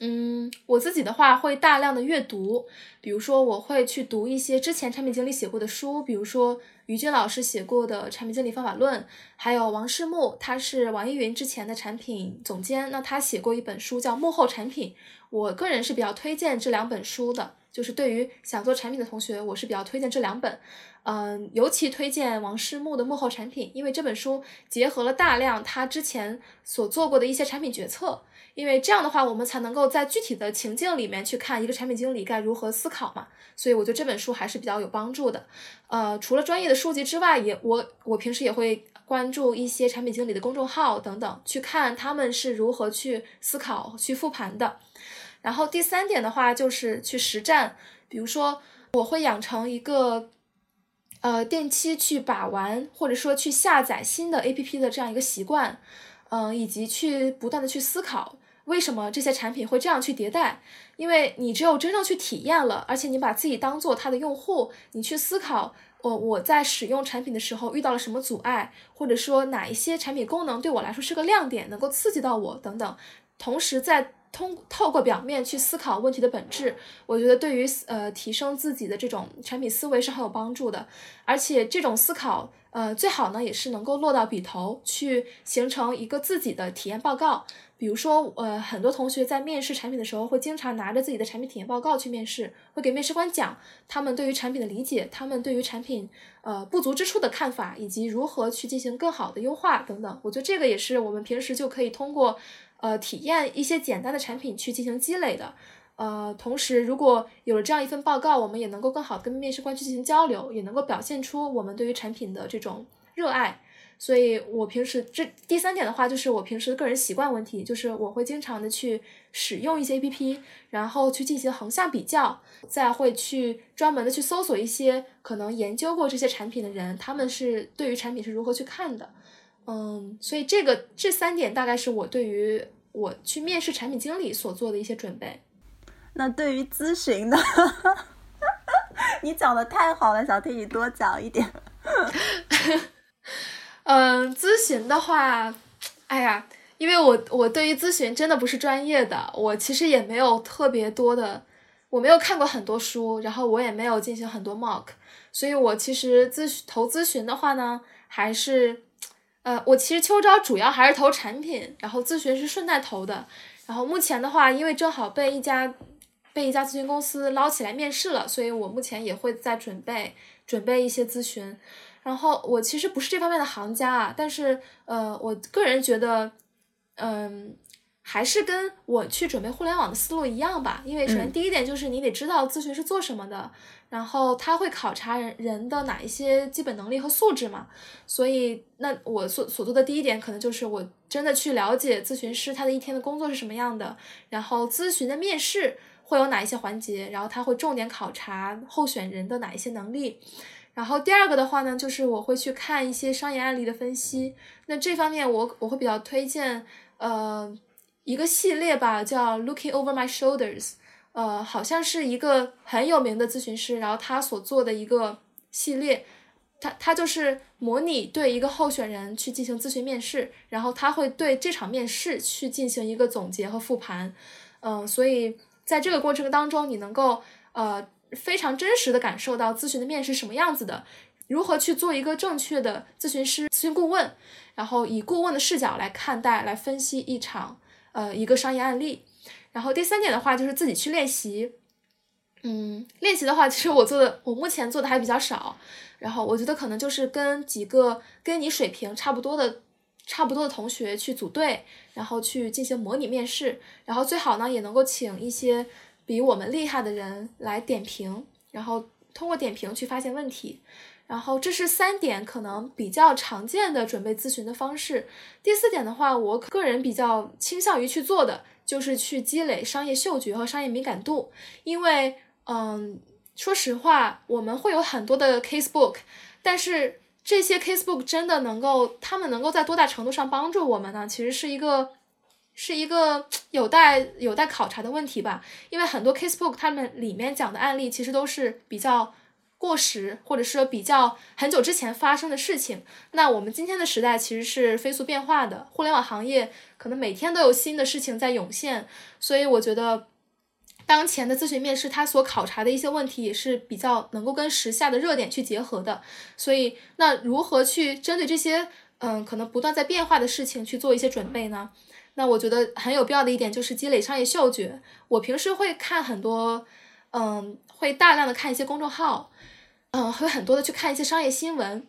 嗯，我自己的话会大量的阅读，比如说我会去读一些之前产品经理写过的书，比如说于军老师写过的《产品经理方法论》，还有王世木，他是网易云之前的产品总监，那他写过一本书叫《幕后产品》，我个人是比较推荐这两本书的，就是对于想做产品的同学，我是比较推荐这两本，嗯，尤其推荐王世木的《幕后产品》，因为这本书结合了大量他之前所做过的一些产品决策。因为这样的话，我们才能够在具体的情境里面去看一个产品经理该如何思考嘛。所以我觉得这本书还是比较有帮助的。呃，除了专业的书籍之外，也我我平时也会关注一些产品经理的公众号等等，去看他们是如何去思考、去复盘的。然后第三点的话就是去实战，比如说我会养成一个呃定期去把玩或者说去下载新的 APP 的这样一个习惯，嗯，以及去不断的去思考。为什么这些产品会这样去迭代？因为你只有真正去体验了，而且你把自己当做它的用户，你去思考，我我在使用产品的时候遇到了什么阻碍，或者说哪一些产品功能对我来说是个亮点，能够刺激到我等等，同时在。通透过表面去思考问题的本质，我觉得对于呃提升自己的这种产品思维是很有帮助的。而且这种思考，呃最好呢也是能够落到笔头去，形成一个自己的体验报告。比如说，呃很多同学在面试产品的时候，会经常拿着自己的产品体验报告去面试，会给面试官讲他们对于产品的理解，他们对于产品呃不足之处的看法，以及如何去进行更好的优化等等。我觉得这个也是我们平时就可以通过。呃，体验一些简单的产品去进行积累的，呃，同时如果有了这样一份报告，我们也能够更好跟面试官去进行交流，也能够表现出我们对于产品的这种热爱。所以我平时这第三点的话，就是我平时的个人习惯问题，就是我会经常的去使用一些 APP，然后去进行横向比较，再会去专门的去搜索一些可能研究过这些产品的人，他们是对于产品是如何去看的。嗯，所以这个这三点大概是我对于我去面试产品经理所做的一些准备。那对于咨询呢？你讲的太好了，想听你多讲一点。嗯，咨询的话，哎呀，因为我我对于咨询真的不是专业的，我其实也没有特别多的，我没有看过很多书，然后我也没有进行很多 mock，所以我其实咨询投咨询的话呢，还是，呃，我其实秋招主要还是投产品，然后咨询是顺带投的，然后目前的话，因为正好被一家被一家咨询公司捞起来面试了，所以我目前也会在准备准备一些咨询。然后我其实不是这方面的行家啊，但是呃，我个人觉得，嗯，还是跟我去准备互联网的思路一样吧。因为首先第一点就是你得知道咨询是做什么的，然后他会考察人人的哪一些基本能力和素质嘛。所以那我所所做的第一点可能就是我真的去了解咨询师他的一天的工作是什么样的，然后咨询的面试会有哪一些环节，然后他会重点考察候选人的哪一些能力。然后第二个的话呢，就是我会去看一些商业案例的分析。那这方面我我会比较推荐，呃，一个系列吧，叫 Looking Over My Shoulders，呃，好像是一个很有名的咨询师，然后他所做的一个系列，他他就是模拟对一个候选人去进行咨询面试，然后他会对这场面试去进行一个总结和复盘，嗯，所以在这个过程当中，你能够呃。非常真实的感受到咨询的面试什么样子的，如何去做一个正确的咨询师、咨询顾问，然后以顾问的视角来看待、来分析一场呃一个商业案例。然后第三点的话就是自己去练习，嗯，练习的话，其实我做的我目前做的还比较少。然后我觉得可能就是跟几个跟你水平差不多的、差不多的同学去组队，然后去进行模拟面试，然后最好呢也能够请一些。比我们厉害的人来点评，然后通过点评去发现问题，然后这是三点可能比较常见的准备咨询的方式。第四点的话，我个人比较倾向于去做的就是去积累商业嗅觉和商业敏感度，因为嗯，说实话，我们会有很多的 casebook，但是这些 casebook 真的能够，他们能够在多大程度上帮助我们呢？其实是一个。是一个有待有待考察的问题吧，因为很多 casebook 他们里面讲的案例其实都是比较过时，或者说比较很久之前发生的事情。那我们今天的时代其实是飞速变化的，互联网行业可能每天都有新的事情在涌现，所以我觉得当前的咨询面试它所考察的一些问题也是比较能够跟时下的热点去结合的。所以那如何去针对这些嗯可能不断在变化的事情去做一些准备呢？那我觉得很有必要的一点就是积累商业嗅觉。我平时会看很多，嗯，会大量的看一些公众号，嗯，会很多的去看一些商业新闻，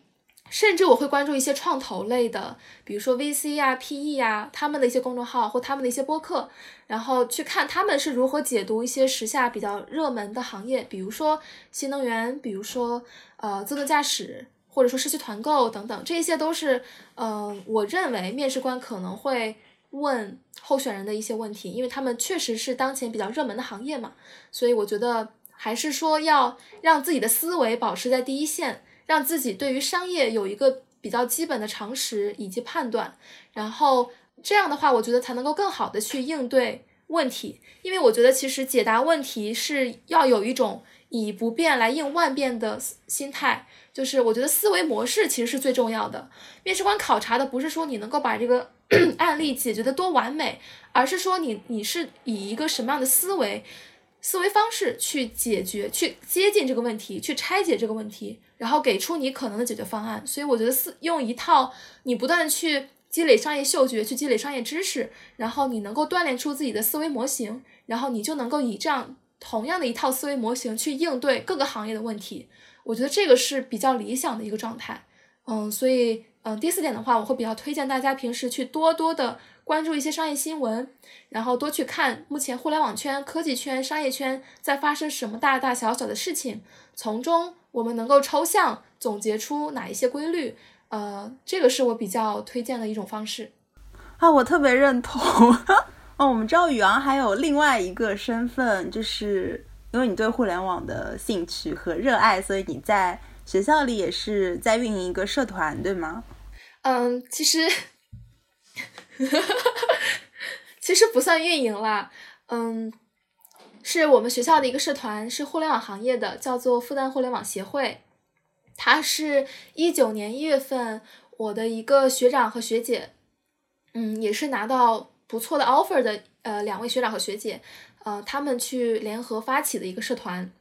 甚至我会关注一些创投类的，比如说 VC 呀、PE 呀，他们的一些公众号或他们的一些播客，然后去看他们是如何解读一些时下比较热门的行业，比如说新能源，比如说呃自动驾驶，或者说社区团购等等，这些都是，嗯，我认为面试官可能会。问候选人的一些问题，因为他们确实是当前比较热门的行业嘛，所以我觉得还是说要让自己的思维保持在第一线，让自己对于商业有一个比较基本的常识以及判断，然后这样的话，我觉得才能够更好的去应对问题，因为我觉得其实解答问题是要有一种以不变来应万变的心态。就是我觉得思维模式其实是最重要的。面试官考察的不是说你能够把这个 案例解决的多完美，而是说你你是以一个什么样的思维、思维方式去解决、去接近这个问题、去拆解这个问题，然后给出你可能的解决方案。所以我觉得思用一套你不断去积累商业嗅觉、去积累商业知识，然后你能够锻炼出自己的思维模型，然后你就能够以这样同样的一套思维模型去应对各个行业的问题。我觉得这个是比较理想的一个状态，嗯，所以，嗯，第四点的话，我会比较推荐大家平时去多多的关注一些商业新闻，然后多去看目前互联网圈、科技圈、商业圈在发生什么大大小小的事情，从中我们能够抽象总结出哪一些规律，呃，这个是我比较推荐的一种方式。啊，我特别认同。哦，我们知道宇昂还有另外一个身份，就是。因为你对互联网的兴趣和热爱，所以你在学校里也是在运营一个社团，对吗？嗯，其实，哈哈哈哈其实不算运营啦，嗯，是我们学校的一个社团，是互联网行业的，叫做复旦互联网协会。它是一九年一月份，我的一个学长和学姐，嗯，也是拿到不错的 offer 的，呃，两位学长和学姐，呃，他们去联合发起的一个社团。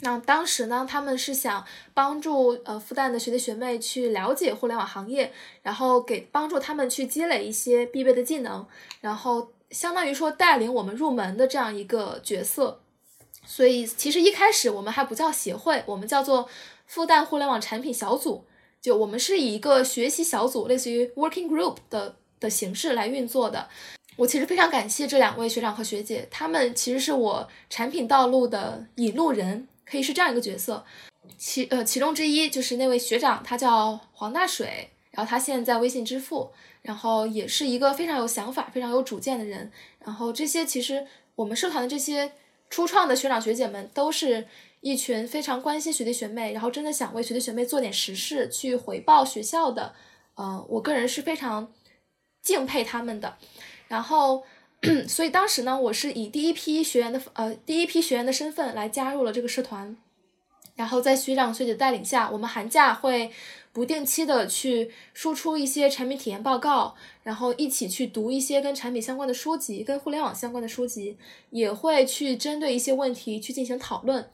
那当时呢，他们是想帮助呃复旦的学弟学妹去了解互联网行业，然后给帮助他们去积累一些必备的技能，然后相当于说带领我们入门的这样一个角色。所以其实一开始我们还不叫协会，我们叫做复旦互联网产品小组。就我们是以一个学习小组，类似于 working group 的的形式来运作的。我其实非常感谢这两位学长和学姐，他们其实是我产品道路的引路人。可以是这样一个角色，其呃其中之一就是那位学长，他叫黄大水，然后他现在在微信支付，然后也是一个非常有想法、非常有主见的人。然后这些其实我们社团的这些初创的学长学姐们，都是一群非常关心学弟学妹，然后真的想为学弟学妹做点实事，去回报学校的。呃，我个人是非常敬佩他们的。然后。所以当时呢，我是以第一批学员的呃第一批学员的身份来加入了这个社团，然后在学长学姐带领下，我们寒假会不定期的去输出一些产品体验报告，然后一起去读一些跟产品相关的书籍，跟互联网相关的书籍，也会去针对一些问题去进行讨论。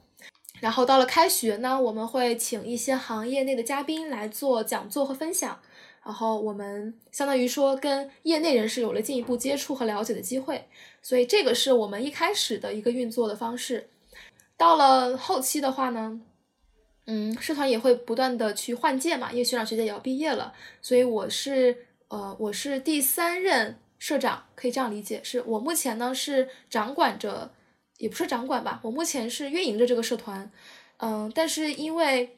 然后到了开学呢，我们会请一些行业内的嘉宾来做讲座和分享。然后我们相当于说跟业内人士有了进一步接触和了解的机会，所以这个是我们一开始的一个运作的方式。到了后期的话呢，嗯，社团也会不断的去换届嘛，因为学长学姐也要毕业了，所以我是呃我是第三任社长，可以这样理解，是我目前呢是掌管着，也不是掌管吧，我目前是运营着这个社团，嗯，但是因为。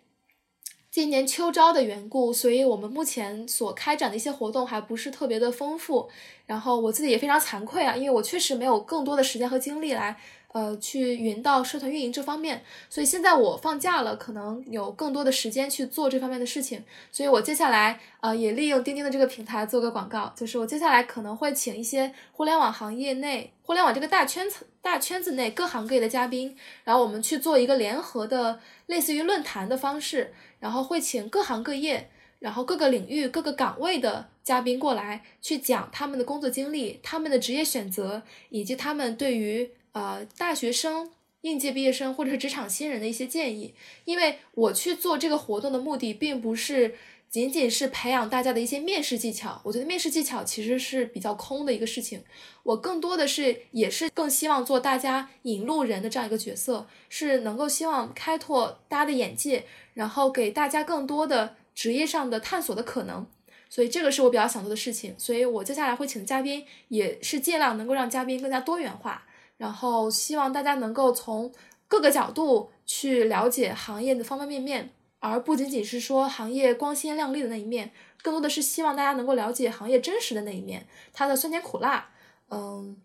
今年秋招的缘故，所以我们目前所开展的一些活动还不是特别的丰富。然后我自己也非常惭愧啊，因为我确实没有更多的时间和精力来，呃，去云到社团运营这方面。所以现在我放假了，可能有更多的时间去做这方面的事情。所以我接下来，呃，也利用钉钉的这个平台做个广告，就是我接下来可能会请一些互联网行业内、互联网这个大圈子、大圈子内各行各业的嘉宾，然后我们去做一个联合的，类似于论坛的方式。然后会请各行各业，然后各个领域、各个岗位的嘉宾过来，去讲他们的工作经历、他们的职业选择，以及他们对于呃大学生、应届毕业生或者是职场新人的一些建议。因为我去做这个活动的目的，并不是。仅仅是培养大家的一些面试技巧，我觉得面试技巧其实是比较空的一个事情。我更多的是也是更希望做大家引路人的这样一个角色，是能够希望开拓大家的眼界，然后给大家更多的职业上的探索的可能。所以这个是我比较想做的事情。所以我接下来会请嘉宾也是尽量能够让嘉宾更加多元化，然后希望大家能够从各个角度去了解行业的方方面面。而不仅仅是说行业光鲜亮丽的那一面，更多的是希望大家能够了解行业真实的那一面，它的酸甜苦辣，嗯，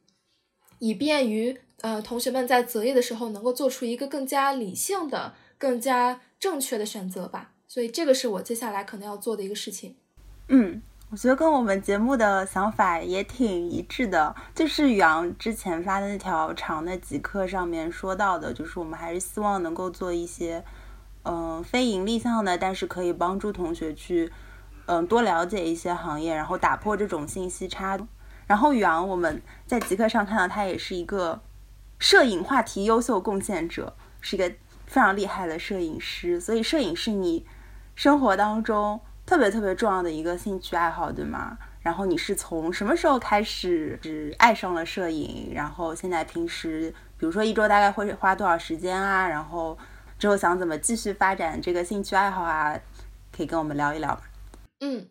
以便于呃同学们在择业的时候能够做出一个更加理性的、更加正确的选择吧。所以这个是我接下来可能要做的一个事情。嗯，我觉得跟我们节目的想法也挺一致的，就是宇阳之前发的那条长的极客上面说到的，就是我们还是希望能够做一些。嗯，非盈利项的，但是可以帮助同学去，嗯，多了解一些行业，然后打破这种信息差。然后宇昂，我们在极客上看到他也是一个摄影话题优秀贡献者，是一个非常厉害的摄影师。所以，摄影是你生活当中特别特别重要的一个兴趣爱好，对吗？然后你是从什么时候开始是爱上了摄影？然后现在平时，比如说一周大概会花多少时间啊？然后。之后想怎么继续发展这个兴趣爱好啊？可以跟我们聊一聊吗？嗯，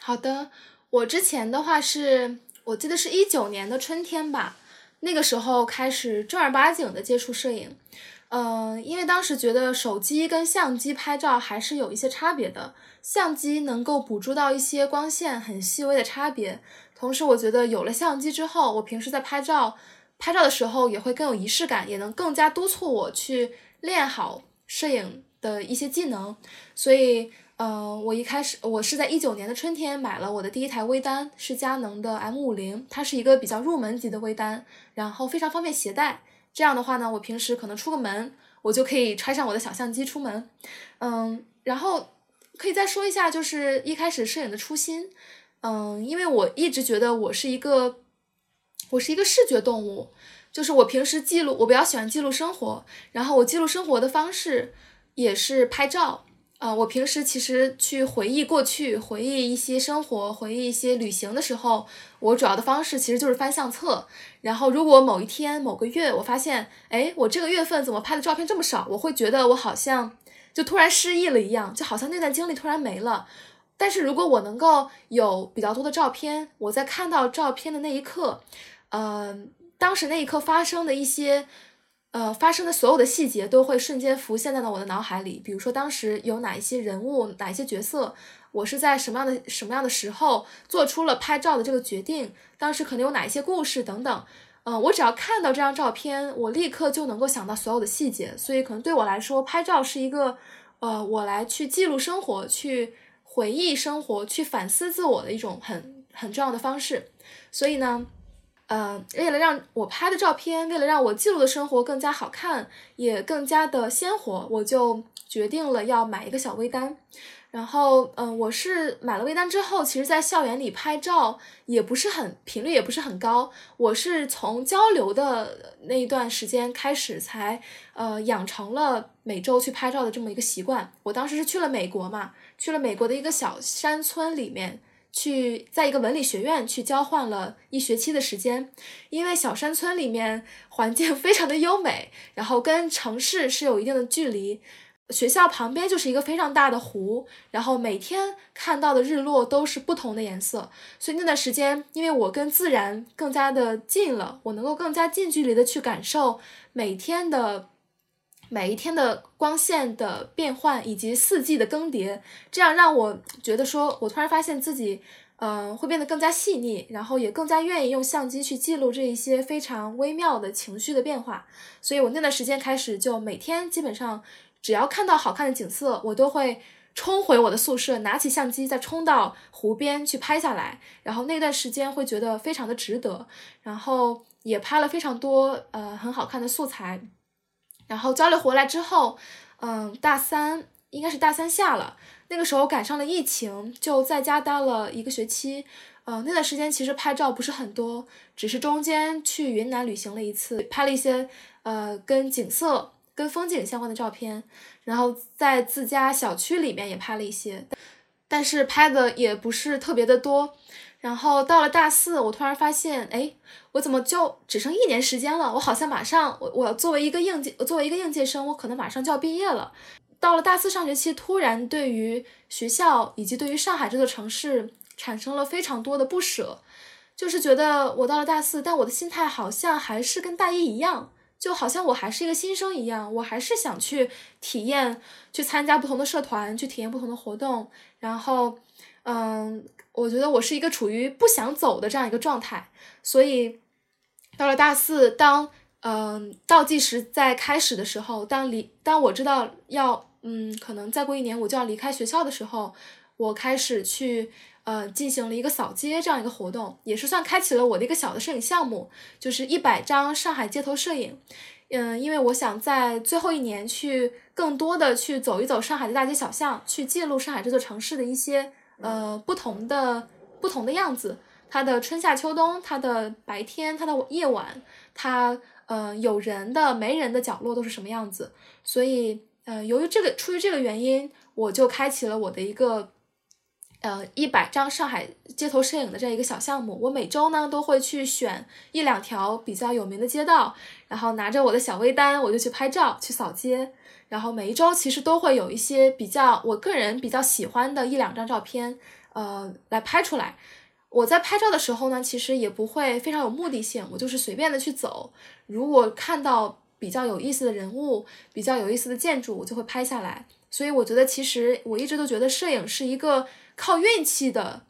好的。我之前的话是，我记得是一九年的春天吧，那个时候开始正儿八经的接触摄影。嗯，因为当时觉得手机跟相机拍照还是有一些差别的，相机能够捕捉到一些光线很细微的差别。同时，我觉得有了相机之后，我平时在拍照拍照的时候也会更有仪式感，也能更加督促我去。练好摄影的一些技能，所以嗯，我一开始我是在一九年的春天买了我的第一台微单，是佳能的 M 五零，它是一个比较入门级的微单，然后非常方便携带。这样的话呢，我平时可能出个门，我就可以揣上我的小相机出门。嗯，然后可以再说一下，就是一开始摄影的初心。嗯，因为我一直觉得我是一个，我是一个视觉动物，就是我平时记录，我比较喜欢记录生活，然后我记录生活的方式也是拍照。呃，我平时其实去回忆过去，回忆一些生活，回忆一些旅行的时候，我主要的方式其实就是翻相册。然后，如果某一天、某个月，我发现，哎，我这个月份怎么拍的照片这么少？我会觉得我好像就突然失忆了一样，就好像那段经历突然没了。但是如果我能够有比较多的照片，我在看到照片的那一刻，呃，当时那一刻发生的一些。呃，发生的所有的细节都会瞬间浮现在了我的脑海里。比如说，当时有哪一些人物、哪一些角色，我是在什么样的什么样的时候做出了拍照的这个决定？当时可能有哪一些故事等等。嗯，我只要看到这张照片，我立刻就能够想到所有的细节。所以，可能对我来说，拍照是一个呃，我来去记录生活、去回忆生活、去反思自我的一种很很重要的方式。所以呢。呃，为了让我拍的照片，为了让我记录的生活更加好看，也更加的鲜活，我就决定了要买一个小微单。然后，嗯，我是买了微单之后，其实在校园里拍照也不是很频率，也不是很高。我是从交流的那一段时间开始，才呃养成了每周去拍照的这么一个习惯。我当时是去了美国嘛，去了美国的一个小山村里面。去在一个文理学院去交换了一学期的时间，因为小山村里面环境非常的优美，然后跟城市是有一定的距离，学校旁边就是一个非常大的湖，然后每天看到的日落都是不同的颜色，所以那段时间，因为我跟自然更加的近了，我能够更加近距离的去感受每天的。每一天的光线的变换以及四季的更迭，这样让我觉得说，我突然发现自己，嗯，会变得更加细腻，然后也更加愿意用相机去记录这一些非常微妙的情绪的变化。所以我那段时间开始，就每天基本上只要看到好看的景色，我都会冲回我的宿舍，拿起相机再冲到湖边去拍下来。然后那段时间会觉得非常的值得，然后也拍了非常多呃很好看的素材。然后交流回来之后，嗯，大三应该是大三下了，那个时候赶上了疫情，就在家待了一个学期。嗯，那段时间其实拍照不是很多，只是中间去云南旅行了一次，拍了一些呃跟景色、跟风景相关的照片，然后在自家小区里面也拍了一些，但是拍的也不是特别的多。然后到了大四，我突然发现，哎，我怎么就只剩一年时间了？我好像马上，我我作为一个应届，我作为一个应届生，我可能马上就要毕业了。到了大四上学期，突然对于学校以及对于上海这座城市产生了非常多的不舍，就是觉得我到了大四，但我的心态好像还是跟大一一样，就好像我还是一个新生一样，我还是想去体验，去参加不同的社团，去体验不同的活动，然后，嗯。我觉得我是一个处于不想走的这样一个状态，所以到了大四，当嗯倒计时在开始的时候，当离当我知道要嗯可能再过一年我就要离开学校的时候，我开始去呃进行了一个扫街这样一个活动，也是算开启了我的一个小的摄影项目，就是一百张上海街头摄影。嗯，因为我想在最后一年去更多的去走一走上海的大街小巷，去记录上海这座城市的一些。呃，不同的不同的样子，它的春夏秋冬，它的白天，它的夜晚，它呃有人的没人的角落都是什么样子？所以呃，由于这个出于这个原因，我就开启了我的一个呃一百张上海街头摄影的这样一个小项目。我每周呢都会去选一两条比较有名的街道，然后拿着我的小微单，我就去拍照，去扫街。然后每一周其实都会有一些比较我个人比较喜欢的一两张照片，呃，来拍出来。我在拍照的时候呢，其实也不会非常有目的性，我就是随便的去走。如果看到比较有意思的人物、比较有意思的建筑，我就会拍下来。所以我觉得，其实我一直都觉得摄影是一个靠运气的，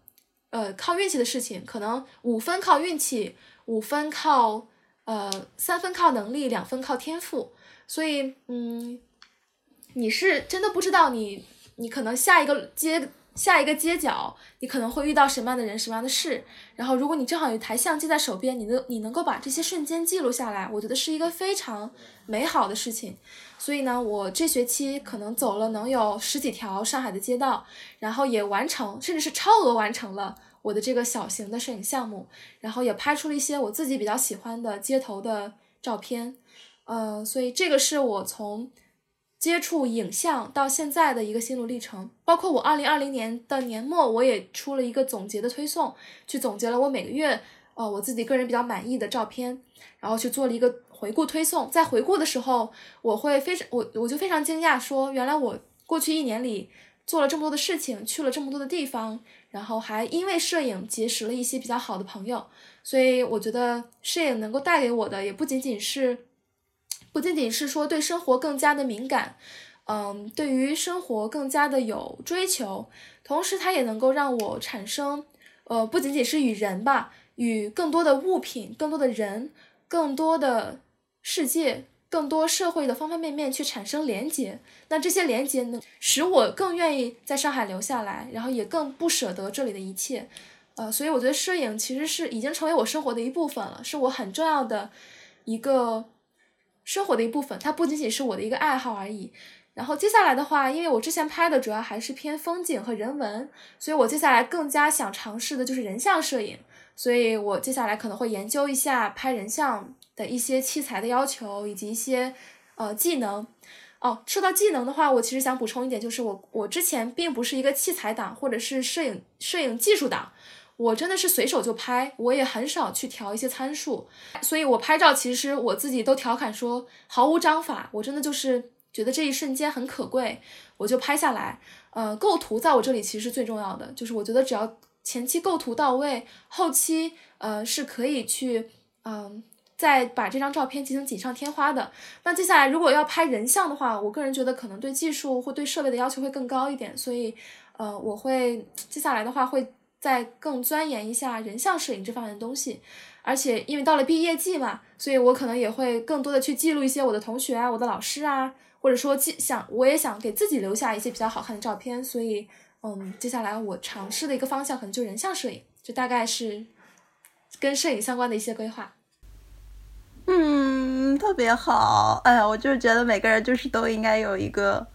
呃，靠运气的事情。可能五分靠运气，五分靠呃，三分靠能力，两分靠天赋。所以，嗯。你是真的不知道你你可能下一个街下一个街角，你可能会遇到什么样的人、什么样的事。然后，如果你正好有一台相机在手边，你能你能够把这些瞬间记录下来，我觉得是一个非常美好的事情。所以呢，我这学期可能走了能有十几条上海的街道，然后也完成，甚至是超额完成了我的这个小型的摄影项目，然后也拍出了一些我自己比较喜欢的街头的照片。呃，所以这个是我从接触影像到现在的一个心路历程。包括我二零二零年的年末，我也出了一个总结的推送，去总结了我每个月呃我自己个人比较满意的照片，然后去做了一个回顾推送。在回顾的时候，我会非常我我就非常惊讶，说原来我过去一年里做了这么多的事情，去了这么多的地方，然后还因为摄影结识了一些比较好的朋友。所以我觉得摄影能够带给我的，也不仅仅是。不仅仅是说对生活更加的敏感，嗯，对于生活更加的有追求，同时它也能够让我产生，呃，不仅仅是与人吧，与更多的物品、更多的人、更多的世界、更多社会的方方面面去产生连接。那这些连接呢，使我更愿意在上海留下来，然后也更不舍得这里的一切。呃，所以我觉得摄影其实是已经成为我生活的一部分了，是我很重要的一个。生活的一部分，它不仅仅是我的一个爱好而已。然后接下来的话，因为我之前拍的主要还是偏风景和人文，所以我接下来更加想尝试的就是人像摄影。所以我接下来可能会研究一下拍人像的一些器材的要求以及一些呃技能。哦，说到技能的话，我其实想补充一点，就是我我之前并不是一个器材党或者是摄影摄影技术党。我真的是随手就拍，我也很少去调一些参数，所以我拍照其实我自己都调侃说毫无章法，我真的就是觉得这一瞬间很可贵，我就拍下来。呃，构图在我这里其实最重要的，就是我觉得只要前期构图到位，后期呃是可以去嗯再把这张照片进行锦上添花的。那接下来如果要拍人像的话，我个人觉得可能对技术或对设备的要求会更高一点，所以呃我会接下来的话会。再更钻研一下人像摄影这方面的东西，而且因为到了毕业季嘛，所以我可能也会更多的去记录一些我的同学啊、我的老师啊，或者说记想我也想给自己留下一些比较好看的照片，所以嗯，接下来我尝试的一个方向可能就人像摄影，就大概是跟摄影相关的一些规划。嗯，特别好，哎呀，我就是觉得每个人就是都应该有一个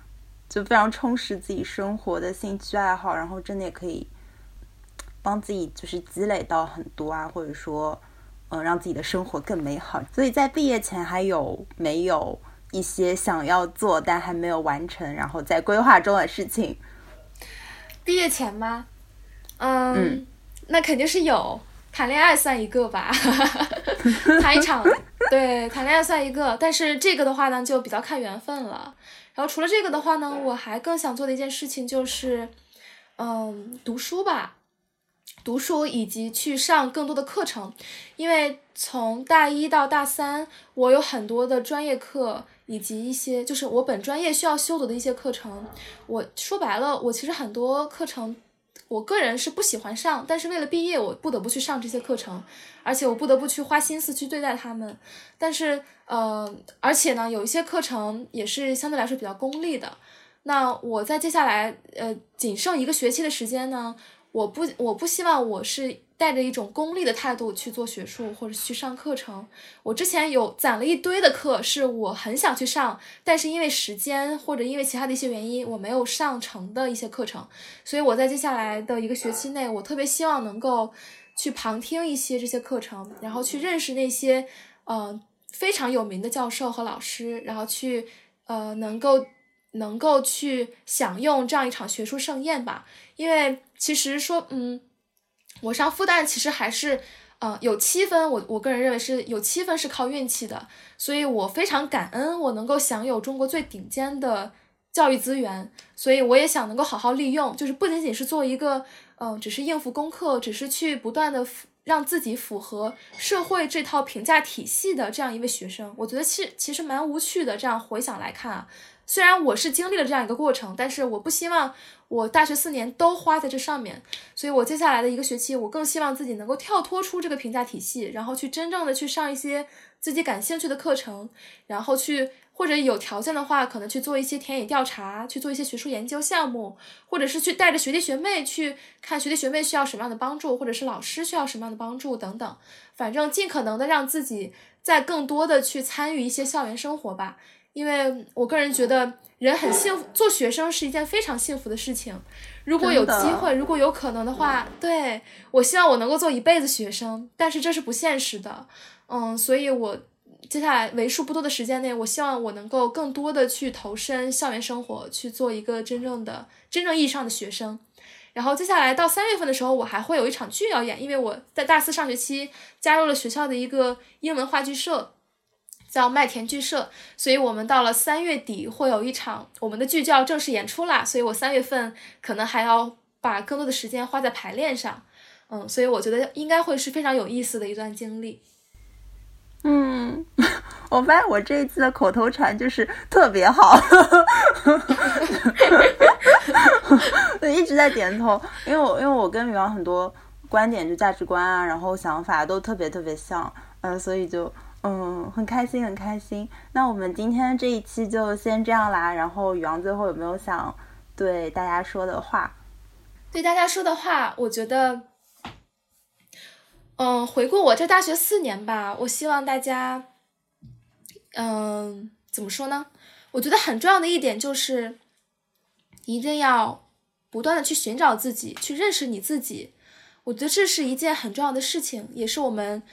就非常充实自己生活的兴趣爱好，然后真的也可以。帮自己就是积累到很多啊，或者说，嗯，让自己的生活更美好。所以在毕业前还有没有一些想要做但还没有完成，然后在规划中的事情？毕业前吗？嗯，那肯定是有，谈恋爱算一个吧，谈一场，对，谈恋爱算一个。但是这个的话呢，就比较看缘分了。然后除了这个的话呢，我还更想做的一件事情就是，嗯，读书吧。读书以及去上更多的课程，因为从大一到大三，我有很多的专业课，以及一些就是我本专业需要修读的一些课程。我说白了，我其实很多课程，我个人是不喜欢上，但是为了毕业，我不得不去上这些课程，而且我不得不去花心思去对待他们。但是，呃，而且呢，有一些课程也是相对来说比较功利的。那我在接下来，呃，仅剩一个学期的时间呢。我不，我不希望我是带着一种功利的态度去做学术或者去上课程。我之前有攒了一堆的课，是我很想去上，但是因为时间或者因为其他的一些原因，我没有上成的一些课程。所以我在接下来的一个学期内，我特别希望能够去旁听一些这些课程，然后去认识那些呃非常有名的教授和老师，然后去呃能够能够去享用这样一场学术盛宴吧。因为其实说，嗯，我上复旦其实还是，呃，有七分，我我个人认为是有七分是靠运气的，所以我非常感恩我能够享有中国最顶尖的教育资源，所以我也想能够好好利用，就是不仅仅是做一个，嗯，只是应付功课，只是去不断的让自己符合社会这套评价体系的这样一位学生，我觉得其其实蛮无趣的。这样回想来看啊，虽然我是经历了这样一个过程，但是我不希望。我大学四年都花在这上面，所以我接下来的一个学期，我更希望自己能够跳脱出这个评价体系，然后去真正的去上一些自己感兴趣的课程，然后去。或者有条件的话，可能去做一些田野调查，去做一些学术研究项目，或者是去带着学弟学妹去看学弟学妹需要什么样的帮助，或者是老师需要什么样的帮助等等。反正尽可能的让自己再更多的去参与一些校园生活吧，因为我个人觉得人很幸福，做学生是一件非常幸福的事情。如果有机会，如果有可能的话，对我希望我能够做一辈子学生，但是这是不现实的。嗯，所以我。接下来为数不多的时间内，我希望我能够更多的去投身校园生活，去做一个真正的、真正意义上的学生。然后接下来到三月份的时候，我还会有一场剧要演，因为我在大四上学期加入了学校的一个英文话剧社，叫麦田剧社，所以我们到了三月底会有一场我们的剧就要正式演出啦。所以我三月份可能还要把更多的时间花在排练上，嗯，所以我觉得应该会是非常有意思的一段经历。嗯，我发现我这一次的口头禅就是特别好，我 一直在点头，因为我因为我跟宇阳很多观点就价值观啊，然后想法都特别特别像，嗯，所以就嗯很开心很开心。那我们今天这一期就先这样啦，然后宇昂最后有没有想对大家说的话？对大家说的话，我觉得。嗯，回顾我这大学四年吧，我希望大家，嗯，怎么说呢？我觉得很重要的一点就是，一定要不断的去寻找自己，去认识你自己。我觉得这是一件很重要的事情，也是我们，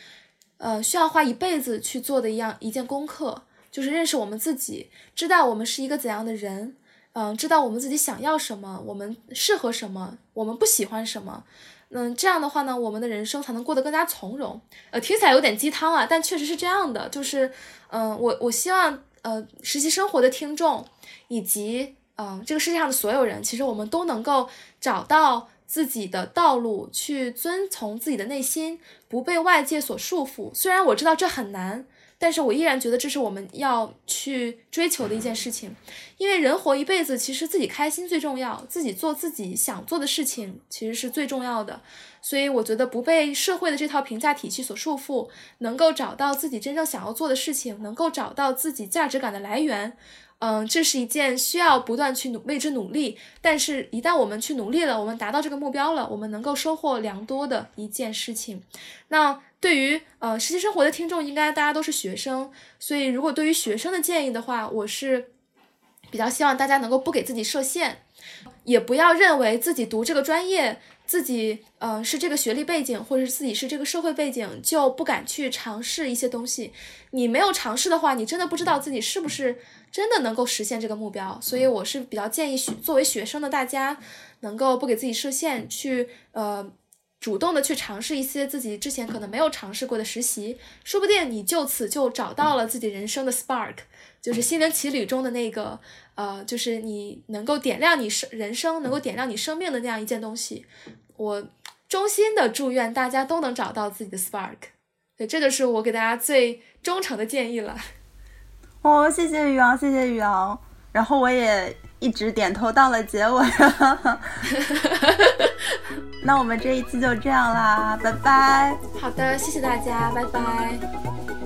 呃，需要花一辈子去做的一样一件功课，就是认识我们自己，知道我们是一个怎样的人，嗯，知道我们自己想要什么，我们适合什么，我们不喜欢什么。嗯，这样的话呢，我们的人生才能过得更加从容。呃，听起来有点鸡汤啊，但确实是这样的。就是，嗯，我我希望，呃，实习生活的听众以及，嗯，这个世界上的所有人，其实我们都能够找到自己的道路，去遵从自己的内心，不被外界所束缚。虽然我知道这很难。但是我依然觉得这是我们要去追求的一件事情，因为人活一辈子，其实自己开心最重要，自己做自己想做的事情其实是最重要的。所以我觉得不被社会的这套评价体系所束缚，能够找到自己真正想要做的事情，能够找到自己价值感的来源，嗯，这是一件需要不断去努为之努力。但是，一旦我们去努力了，我们达到这个目标了，我们能够收获良多的一件事情。那。对于呃实习生活的听众，应该大家都是学生，所以如果对于学生的建议的话，我是比较希望大家能够不给自己设限，也不要认为自己读这个专业，自己呃是这个学历背景，或者是自己是这个社会背景，就不敢去尝试一些东西。你没有尝试的话，你真的不知道自己是不是真的能够实现这个目标。所以我是比较建议学作为学生的大家，能够不给自己设限，去呃。主动的去尝试一些自己之前可能没有尝试过的实习，说不定你就此就找到了自己人生的 spark，就是心灵奇旅中的那个，呃，就是你能够点亮你生人生，能够点亮你生命的那样一件东西。我衷心的祝愿大家都能找到自己的 spark，对，这就是我给大家最忠诚的建议了。哦，谢谢宇昂，谢谢宇昂，然后我也一直点头到了结尾。那我们这一期就这样啦，拜拜。好的，谢谢大家，拜拜。